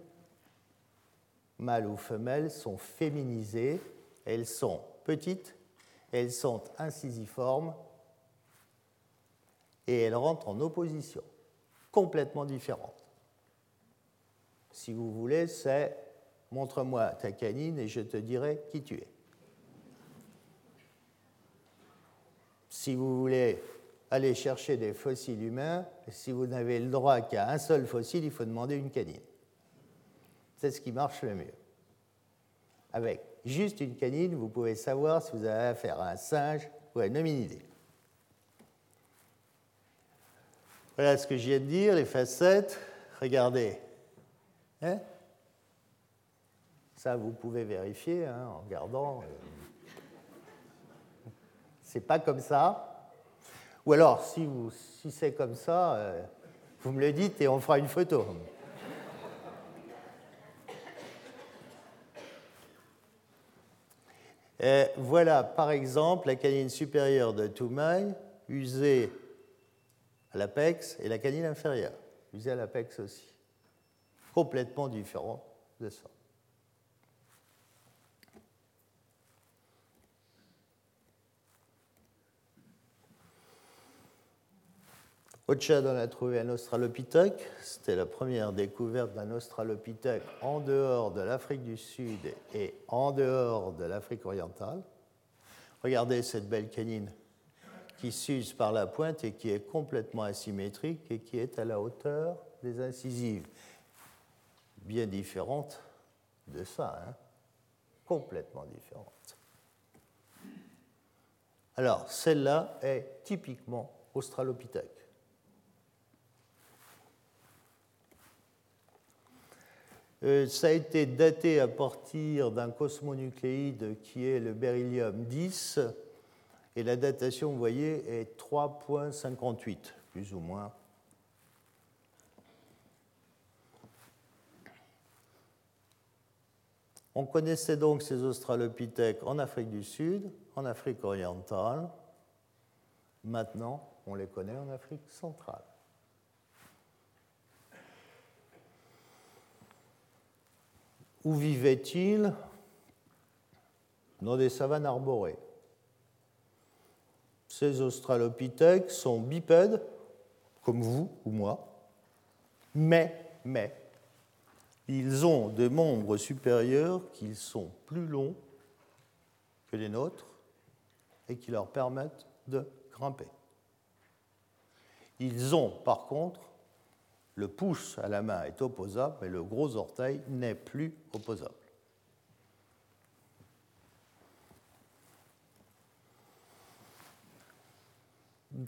mâles ou femelles, sont féminisées. Elles sont petites, elles sont incisiformes et elles rentrent en opposition, complètement différente. Si vous voulez, c'est montre-moi ta canine et je te dirai qui tu es. si vous voulez aller chercher des fossiles humains, si vous n'avez le droit qu'à un seul fossile, il faut demander une canine. C'est ce qui marche le mieux. Avec juste une canine, vous pouvez savoir si vous avez affaire à un singe ou à un hominidé. Voilà ce que je viens de dire, les facettes. Regardez. Hein? Ça, vous pouvez vérifier hein, en regardant. Euh, c'est pas comme ça. Ou alors, si, si c'est comme ça, euh, vous me le dites et on fera une photo. Et voilà, par exemple, la canine supérieure de Toumaï, usée à l'apex, et la canine inférieure, usée à l'apex aussi. Complètement différent de ça. Ochad en a trouvé un australopithèque. C'était la première découverte d'un australopithèque en dehors de l'Afrique du Sud et en dehors de l'Afrique orientale. Regardez cette belle canine qui s'use par la pointe et qui est complètement asymétrique et qui est à la hauteur des incisives. Bien différente de ça, hein complètement différente. Alors, celle-là est typiquement australopithèque. Euh, ça a été daté à partir d'un cosmonucléide qui est le beryllium 10, et la datation, vous voyez, est 3.58, plus ou moins. On connaissait donc ces australopithèques en Afrique du Sud, en Afrique orientale. Maintenant, on les connaît en Afrique centrale. Où vivait-il? Dans des savanes arborées. Ces australopithèques sont bipèdes, comme vous ou moi, mais, mais, ils ont des membres supérieurs qui sont plus longs que les nôtres et qui leur permettent de grimper. Ils ont par contre le pouce à la main est opposable, mais le gros orteil n'est plus opposable.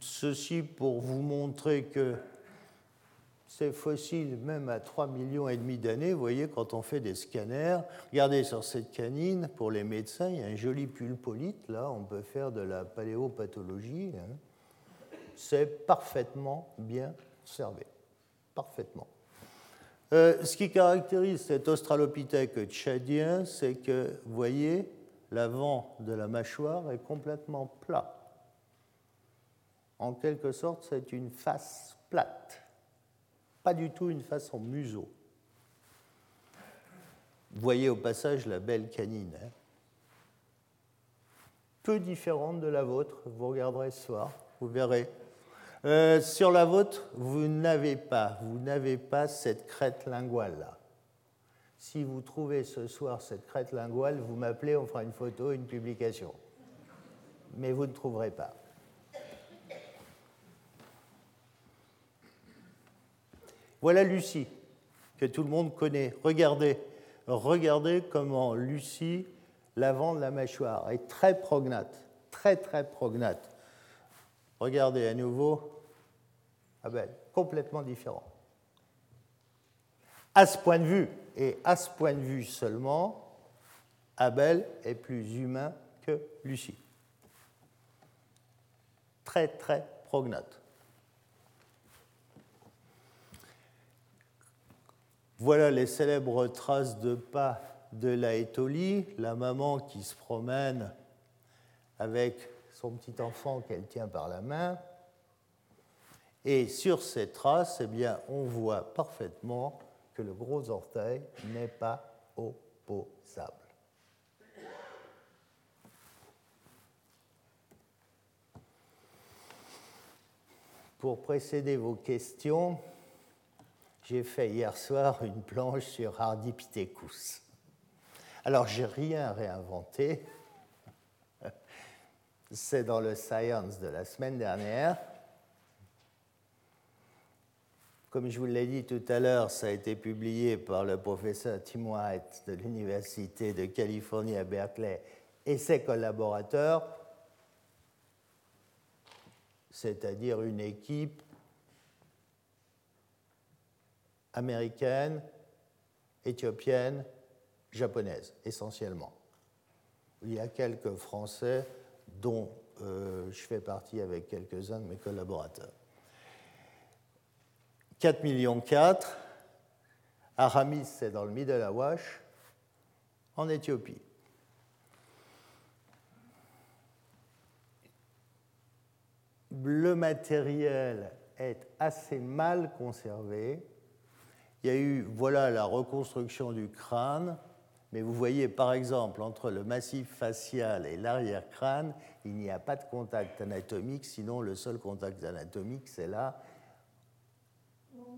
Ceci pour vous montrer que ces fossiles, même à 3 millions d'années, vous voyez, quand on fait des scanners, regardez sur cette canine, pour les médecins, il y a un joli pulpolite, là, on peut faire de la paléopathologie. Hein. C'est parfaitement bien observé parfaitement. Euh, ce qui caractérise cet australopithèque tchadien, c'est que, vous voyez, l'avant de la mâchoire est complètement plat. En quelque sorte, c'est une face plate, pas du tout une face en museau. Voyez au passage la belle canine, hein. peu différente de la vôtre, vous regarderez ce soir, vous verrez. Euh, sur la vôtre, vous n'avez pas, vous n'avez pas cette crête linguale là. Si vous trouvez ce soir cette crête linguale, vous m'appelez, on fera une photo, une publication. Mais vous ne trouverez pas. Voilà Lucie, que tout le monde connaît. Regardez, regardez comment Lucie, l'avant de la mâchoire, est très prognate, très très prognate. Regardez à nouveau Ah complètement différent. À ce point de vue, et à ce point de vue seulement, Abel est plus humain que Lucie. Très, très prognate. Voilà les célèbres traces de pas de la Étolie, la maman qui se promène avec son petit enfant qu'elle tient par la main. Et sur ces traces, eh bien, on voit parfaitement que le gros orteil n'est pas opposable. Pour précéder vos questions, j'ai fait hier soir une planche sur Ardipithecus. Alors, j'ai rien réinventé. C'est dans le Science de la semaine dernière. Comme je vous l'ai dit tout à l'heure, ça a été publié par le professeur Tim White de l'Université de Californie à Berkeley et ses collaborateurs, c'est-à-dire une équipe américaine, éthiopienne, japonaise, essentiellement. Il y a quelques Français, dont euh, je fais partie avec quelques-uns de mes collaborateurs. 4 millions 4. Aramis, c'est dans le Middle Awash, en Éthiopie. Le matériel est assez mal conservé. Il y a eu, voilà la reconstruction du crâne, mais vous voyez par exemple entre le massif facial et l'arrière-crâne, il n'y a pas de contact anatomique, sinon le seul contact anatomique, c'est là,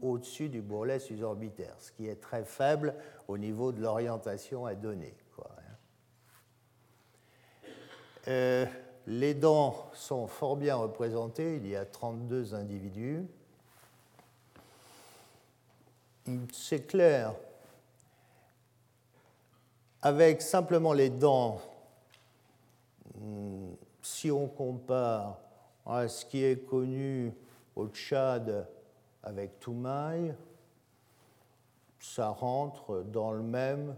au-dessus du bourrelet susorbitaire, ce qui est très faible au niveau de l'orientation à donner. Hein. Euh, les dents sont fort bien représentées, il y a 32 individus. C'est clair, avec simplement les dents, hmm, si on compare à ce qui est connu au Tchad avec Toumaï, ça rentre dans le même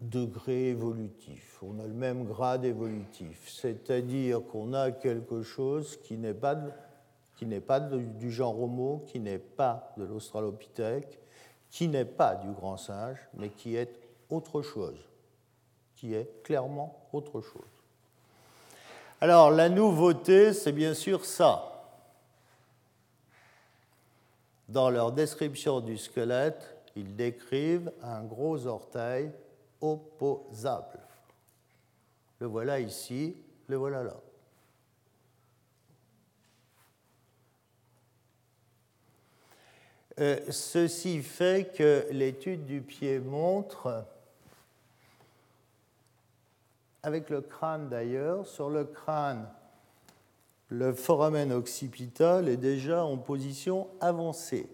degré évolutif, on a le même grade évolutif, c'est-à-dire qu'on a quelque chose qui n'est pas, qui n'est pas du genre Homo, qui n'est pas de l'Australopithèque, qui n'est pas du grand singe, mais qui est autre chose, qui est clairement autre chose. Alors la nouveauté, c'est bien sûr ça. Dans leur description du squelette, ils décrivent un gros orteil opposable. Le voilà ici, le voilà là. Euh, ceci fait que l'étude du pied montre, avec le crâne d'ailleurs, sur le crâne, le foramen occipital est déjà en position avancée.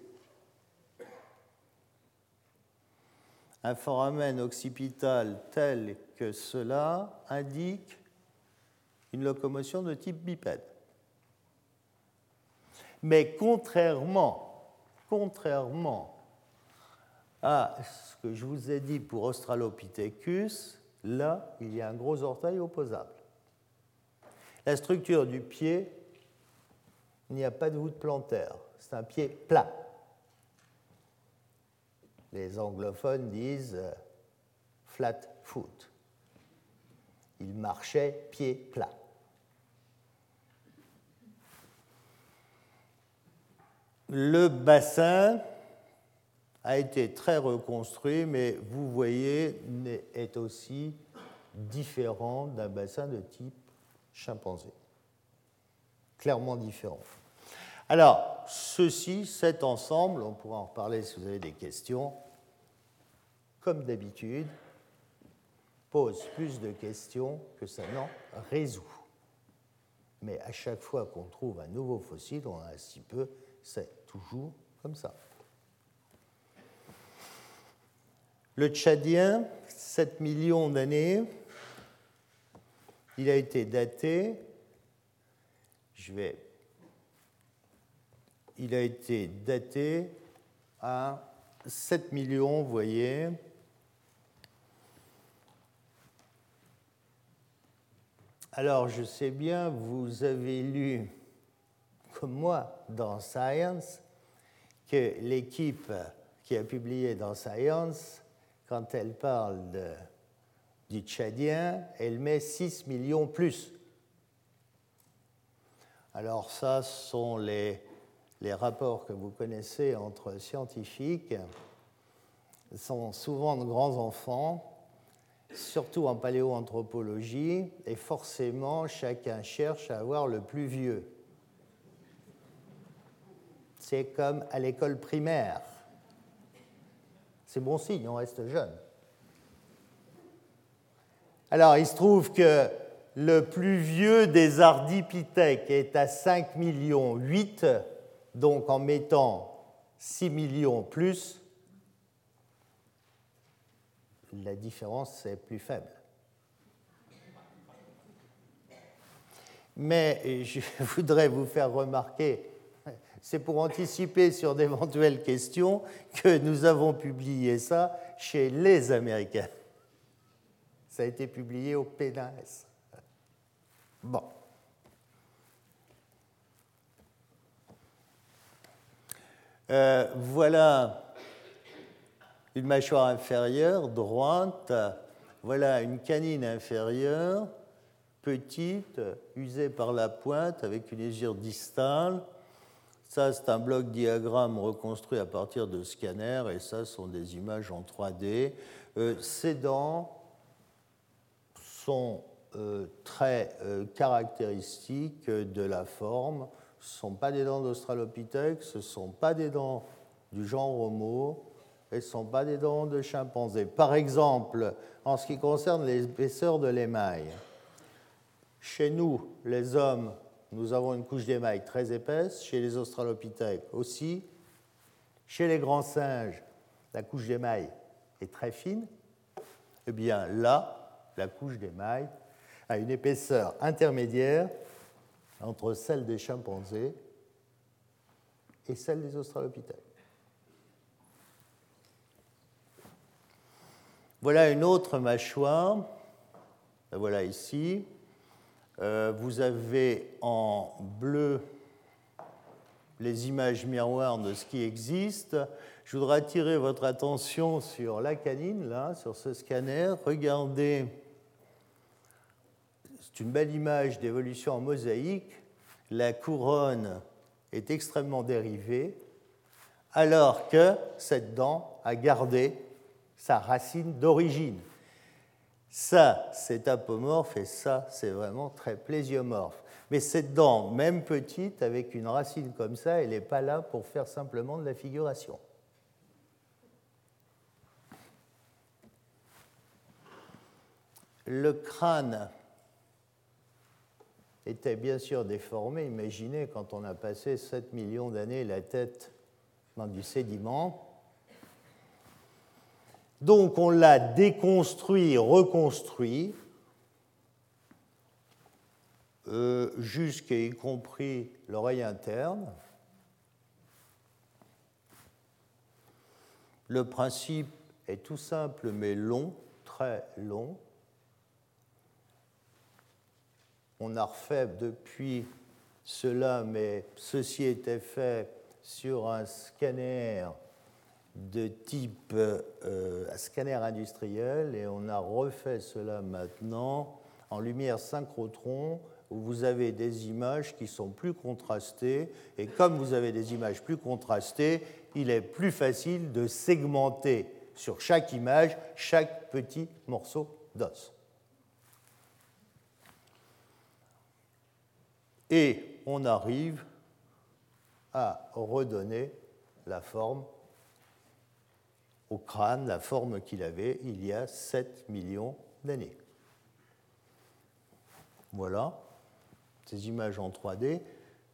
un foramen occipital tel que cela indique une locomotion de type bipède. Mais contrairement, contrairement à ce que je vous ai dit pour Australopithecus, là, il y a un gros orteil opposable. La structure du pied, il n'y a pas de voûte plantaire, c'est un pied plat les anglophones disent euh, flat foot. Il marchait pied plat. Le bassin a été très reconstruit, mais vous voyez, est aussi différent d'un bassin de type chimpanzé. Clairement différent. Alors, ceci, cet ensemble, on pourra en reparler si vous avez des questions, comme d'habitude, pose plus de questions que ça n'en résout. Mais à chaque fois qu'on trouve un nouveau fossile, on en a si peu, c'est toujours comme ça. Le Tchadien, 7 millions d'années, il a été daté, je vais, il a été daté à 7 millions, vous voyez, Alors, je sais bien, vous avez lu, comme moi, dans Science, que l'équipe qui a publié dans Science, quand elle parle du Tchadien, elle met 6 millions plus. Alors ça, ce sont les, les rapports que vous connaissez entre scientifiques. Ce sont souvent de grands enfants surtout en paléoanthropologie, et forcément chacun cherche à avoir le plus vieux. C'est comme à l'école primaire. C'est bon signe, on reste jeune. Alors, il se trouve que le plus vieux des ardipithèques est à 5 millions 8, donc en mettant 6 millions plus, la différence est plus faible. Mais je voudrais vous faire remarquer, c'est pour anticiper sur d'éventuelles questions que nous avons publié ça chez les Américains. Ça a été publié au PNAS. Bon. Euh, voilà une mâchoire inférieure droite. Voilà une canine inférieure petite, usée par la pointe avec une usure distale. Ça, c'est un bloc diagramme reconstruit à partir de scanners et ça sont des images en 3D. Euh, ces dents sont euh, très euh, caractéristiques de la forme. Ce ne sont pas des dents d'Australopithèque, ce ne sont pas des dents du genre Homo, ce ne sont pas des dents de chimpanzé. Par exemple, en ce qui concerne l'épaisseur de l'émail, chez nous, les hommes, nous avons une couche d'émail très épaisse, chez les australopithèques aussi. Chez les grands singes, la couche d'émail est très fine. Eh bien là, la couche d'émail a une épaisseur intermédiaire entre celle des chimpanzés et celle des australopithèques. Voilà une autre mâchoire. La voilà ici. Euh, vous avez en bleu les images miroirs de ce qui existe. Je voudrais attirer votre attention sur la canine, là, sur ce scanner. Regardez, c'est une belle image d'évolution en mosaïque. La couronne est extrêmement dérivée, alors que cette dent a gardé sa racine d'origine. Ça, c'est apomorphe et ça, c'est vraiment très plésiomorphe. Mais cette dent, même petite, avec une racine comme ça, elle n'est pas là pour faire simplement de la figuration. Le crâne était bien sûr déformé. Imaginez quand on a passé 7 millions d'années la tête dans du sédiment. Donc on l'a déconstruit, reconstruit, euh, jusqu'à y compris l'oreille interne. Le principe est tout simple mais long, très long. On a refait depuis cela, mais ceci était fait sur un scanner de type euh, scanner industriel et on a refait cela maintenant en lumière synchrotron où vous avez des images qui sont plus contrastées et comme vous avez des images plus contrastées, il est plus facile de segmenter sur chaque image chaque petit morceau d'os. Et on arrive à redonner la forme au crâne la forme qu'il avait il y a 7 millions d'années. Voilà, ces images en 3D.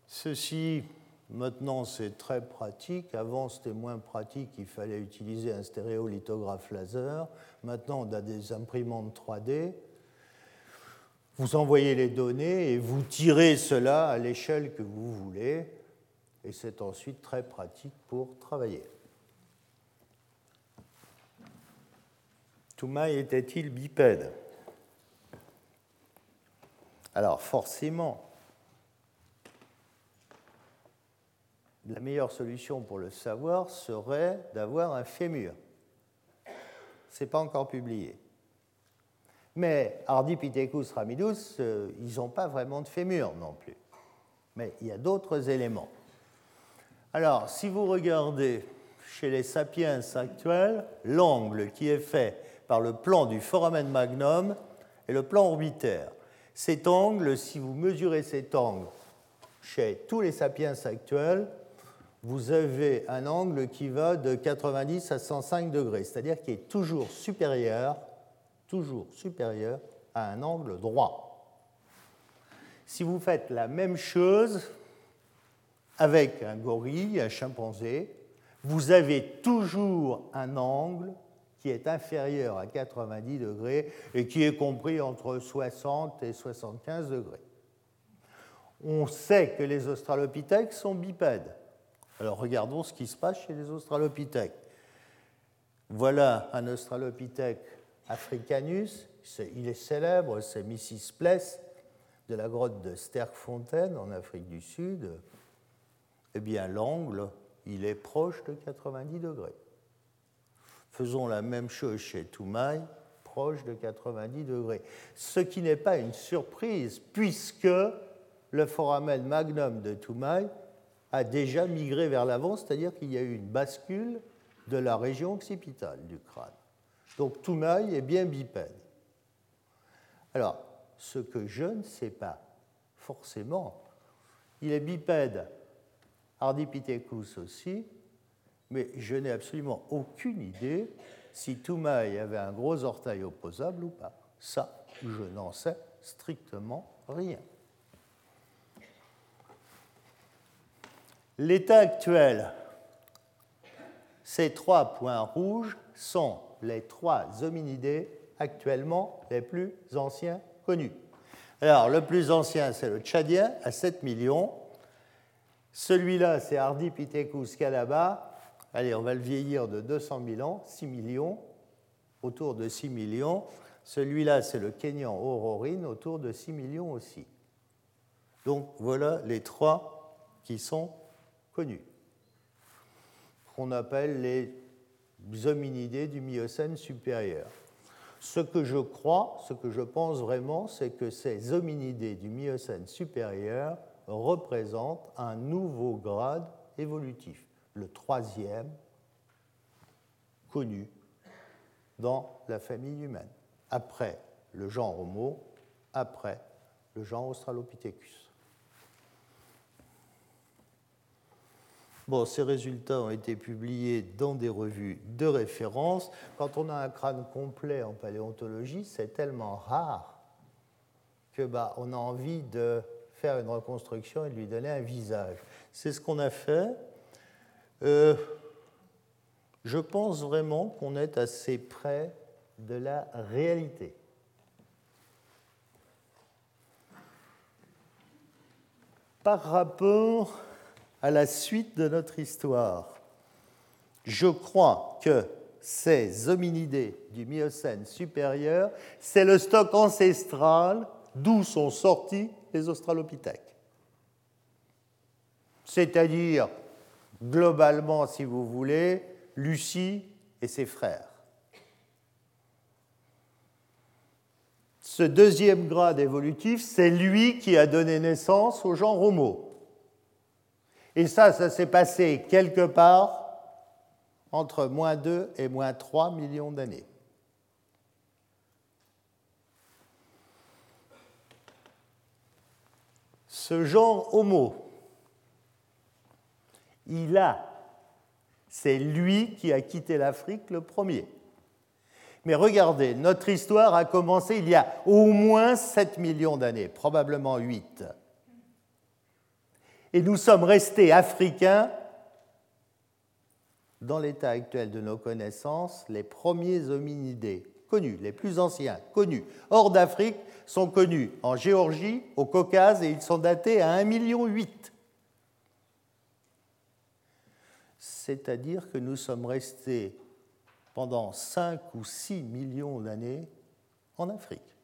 Ceci, maintenant, c'est très pratique. Avant, c'était moins pratique, il fallait utiliser un stéréolithographe laser. Maintenant, on a des imprimantes 3D. Vous envoyez les données et vous tirez cela à l'échelle que vous voulez. Et c'est ensuite très pratique pour travailler. Toumaï était-il bipède? Alors forcément, la meilleure solution pour le savoir serait d'avoir un fémur. Ce n'est pas encore publié. Mais Ardipithecus ramidus, euh, ils n'ont pas vraiment de fémur non plus. Mais il y a d'autres éléments. Alors, si vous regardez chez les sapiens actuels, l'angle qui est fait par le plan du foramen magnum et le plan orbitaire. Cet angle, si vous mesurez cet angle chez tous les sapiens actuels, vous avez un angle qui va de 90 à 105 degrés, c'est-à-dire qui est toujours supérieur, toujours supérieur à un angle droit. Si vous faites la même chose avec un gorille, un chimpanzé, vous avez toujours un angle qui est inférieur à 90 degrés et qui est compris entre 60 et 75 degrés. On sait que les australopithèques sont bipèdes. Alors regardons ce qui se passe chez les australopithèques. Voilà un australopithèque africanus. Il est célèbre, c'est Mrs. Pless de la grotte de Sterkfontein en Afrique du Sud. Eh bien, l'angle, il est proche de 90 degrés. Faisons la même chose chez Toumaï, proche de 90 degrés. Ce qui n'est pas une surprise, puisque le foramen magnum de Toumaï a déjà migré vers l'avant, c'est-à-dire qu'il y a eu une bascule de la région occipitale du crâne. Donc Toumaï est bien bipède. Alors, ce que je ne sais pas forcément, il est bipède, Ardipithecus aussi, mais je n'ai absolument aucune idée si Toumaï avait un gros orteil opposable ou pas. Ça, je n'en sais strictement rien. L'état actuel, ces trois points rouges sont les trois hominidés actuellement les plus anciens connus. Alors, le plus ancien, c'est le Tchadien, à 7 millions. Celui-là, c'est Ardipithecus calaba. Allez, on va le vieillir de 200 000 ans, 6 millions, autour de 6 millions. Celui-là, c'est le Kenyan aurorine, autour de 6 millions aussi. Donc, voilà les trois qui sont connus, qu'on appelle les hominidés du Miocène supérieur. Ce que je crois, ce que je pense vraiment, c'est que ces hominidés du Miocène supérieur représentent un nouveau grade évolutif, le troisième connu dans la famille humaine, après le genre Homo, après le genre Australopithecus. Bon, ces résultats ont été publiés dans des revues de référence. Quand on a un crâne complet en paléontologie, c'est tellement rare que bah, on a envie de faire une reconstruction et de lui donner un visage. C'est ce qu'on a fait. Euh, je pense vraiment qu'on est assez près de la réalité. Par rapport à la suite de notre histoire. Je crois que ces hominidés du Miocène supérieur, c'est le stock ancestral d'où sont sortis les australopithèques. C'est-à-dire, globalement, si vous voulez, Lucie et ses frères. Ce deuxième grade évolutif, c'est lui qui a donné naissance au genre Homo. Et ça, ça s'est passé quelque part entre moins 2 et moins 3 millions d'années. Ce genre Homo, il a, c'est lui qui a quitté l'Afrique le premier. Mais regardez, notre histoire a commencé il y a au moins 7 millions d'années, probablement 8 et nous sommes restés africains dans l'état actuel de nos connaissances, les premiers hominidés connus, les plus anciens connus hors d'Afrique, sont connus en Géorgie, au Caucase, et ils sont datés à 1,8 million. C'est-à-dire que nous sommes restés pendant 5 ou 6 millions d'années en Afrique.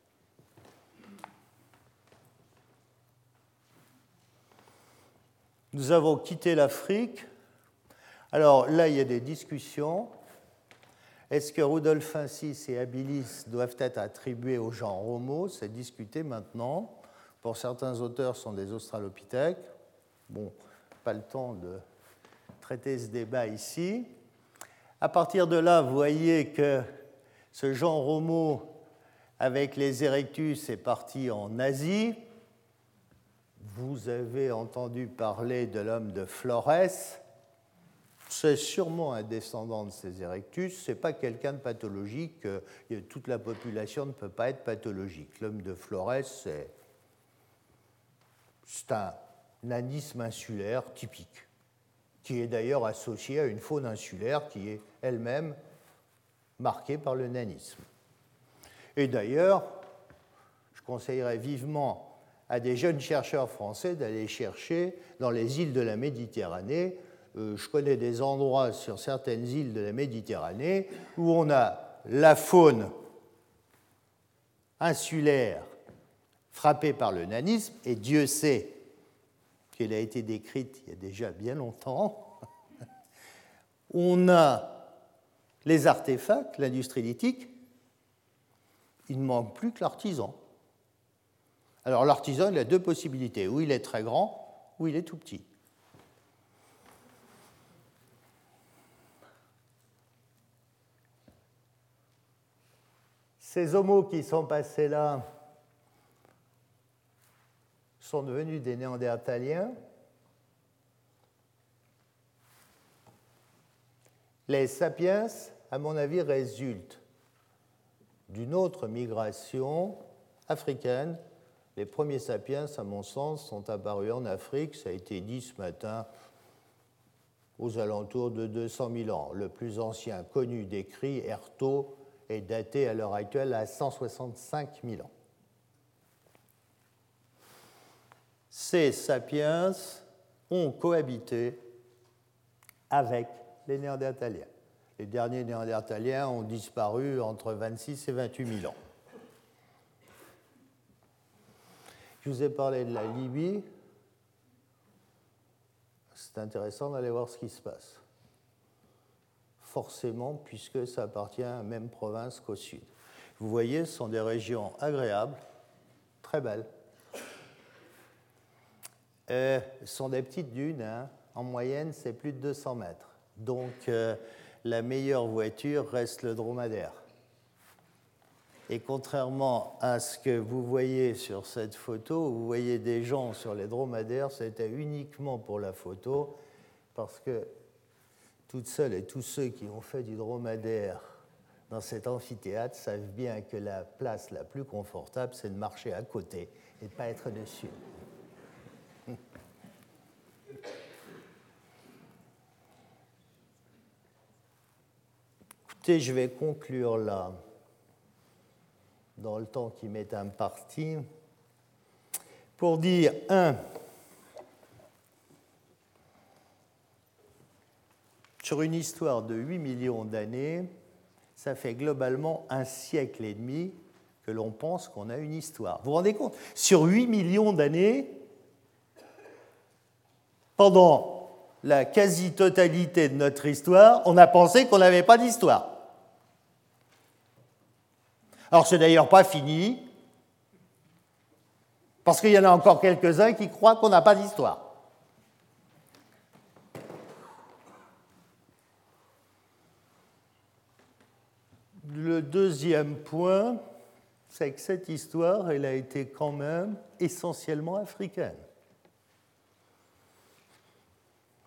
Nous avons quitté l'Afrique. Alors là, il y a des discussions. Est-ce que Rudolfensis et Habilis doivent être attribués au genre Homo? C'est discuté maintenant. Pour certains auteurs, sont des australopithèques. Bon, pas le temps de traiter ce débat ici. À partir de là, vous voyez que ce genre Homo avec les Erectus est parti en Asie. Vous avez entendu parler de l'homme de Flores. C'est sûrement un descendant de ces erectus. Ce n'est pas quelqu'un de pathologique. Toute la population ne peut pas être pathologique. L'homme de Flores, c'est un nanisme insulaire typique, qui est d'ailleurs associé à une faune insulaire qui est elle-même marquée par le nanisme. Et d'ailleurs, je conseillerais vivement à des jeunes chercheurs français d'aller chercher dans les îles de la Méditerranée. Euh, je connais des endroits sur certaines îles de la Méditerranée où on a la faune insulaire frappée par le nanisme, et Dieu sait qu'elle a été décrite il y a déjà bien longtemps, on a les artefacts, l'industrie lithique, il ne manque plus que l'artisan. Alors l'artisan, il a deux possibilités, ou il est très grand, ou il est tout petit. Ces homos qui sont passés là sont devenus des néandertaliens. Les sapiens, à mon avis, résultent d'une autre migration africaine. Les premiers sapiens, à mon sens, sont apparus en Afrique, ça a été dit ce matin, aux alentours de 200 000 ans. Le plus ancien connu décrit, Erto, est daté à l'heure actuelle à 165 000 ans. Ces sapiens ont cohabité avec les Néandertaliens. Les derniers Néandertaliens ont disparu entre 26 et 28 000 ans. Je vous ai parlé de la Libye. C'est intéressant d'aller voir ce qui se passe forcément, puisque ça appartient à la même province qu'au sud. Vous voyez, ce sont des régions agréables, très belles. Euh, sont des petites dunes, hein. en moyenne, c'est plus de 200 mètres. Donc, euh, la meilleure voiture reste le dromadaire. Et contrairement à ce que vous voyez sur cette photo, vous voyez des gens sur les dromadaires, c'était uniquement pour la photo, parce que toutes seules et tous ceux qui ont fait du dromadaire dans cet amphithéâtre savent bien que la place la plus confortable, c'est de marcher à côté et de ne pas être dessus. Je vais conclure là, dans le temps qui m'est imparti, pour dire, un, Sur une histoire de 8 millions d'années, ça fait globalement un siècle et demi que l'on pense qu'on a une histoire. Vous vous rendez compte? Sur 8 millions d'années, pendant la quasi-totalité de notre histoire, on a pensé qu'on n'avait pas d'histoire. Alors c'est d'ailleurs pas fini, parce qu'il y en a encore quelques-uns qui croient qu'on n'a pas d'histoire. Le deuxième point, c'est que cette histoire, elle a été quand même essentiellement africaine.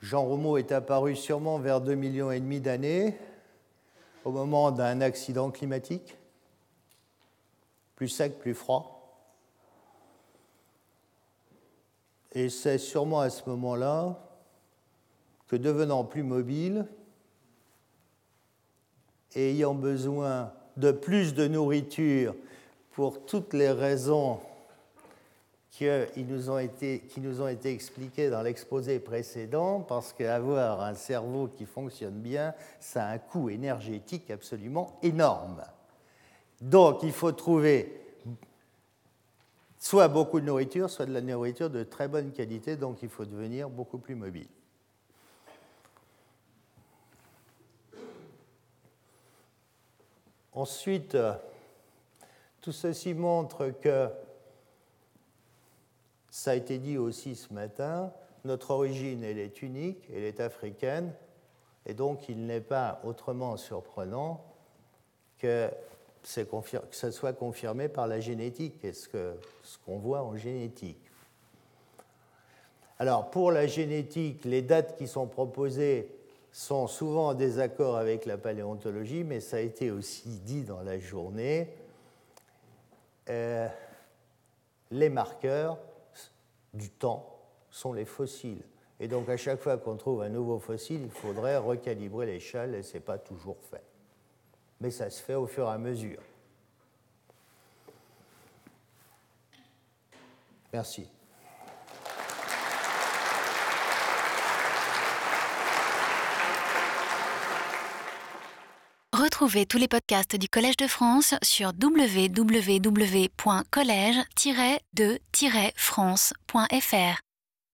Jean Romeau est apparu sûrement vers 2,5 millions et demi d'années, au moment d'un accident climatique, plus sec, plus froid. Et c'est sûrement à ce moment-là que devenant plus mobile, et ayant besoin de plus de nourriture pour toutes les raisons qui nous ont été, qui nous ont été expliquées dans l'exposé précédent, parce qu'avoir un cerveau qui fonctionne bien, ça a un coût énergétique absolument énorme. Donc il faut trouver soit beaucoup de nourriture, soit de la nourriture de très bonne qualité, donc il faut devenir beaucoup plus mobile. Ensuite, euh, tout ceci montre que, ça a été dit aussi ce matin, notre origine, elle est unique, elle est africaine, et donc il n'est pas autrement surprenant que, que ça soit confirmé par la génétique, et ce qu'on voit en génétique. Alors, pour la génétique, les dates qui sont proposées sont souvent en désaccord avec la paléontologie, mais ça a été aussi dit dans la journée. Euh, les marqueurs du temps sont les fossiles. Et donc à chaque fois qu'on trouve un nouveau fossile, il faudrait recalibrer l'échelle et ce n'est pas toujours fait. Mais ça se fait au fur et à mesure. Merci. Retrouvez tous les podcasts du Collège de France sur www.collège-de-france.fr.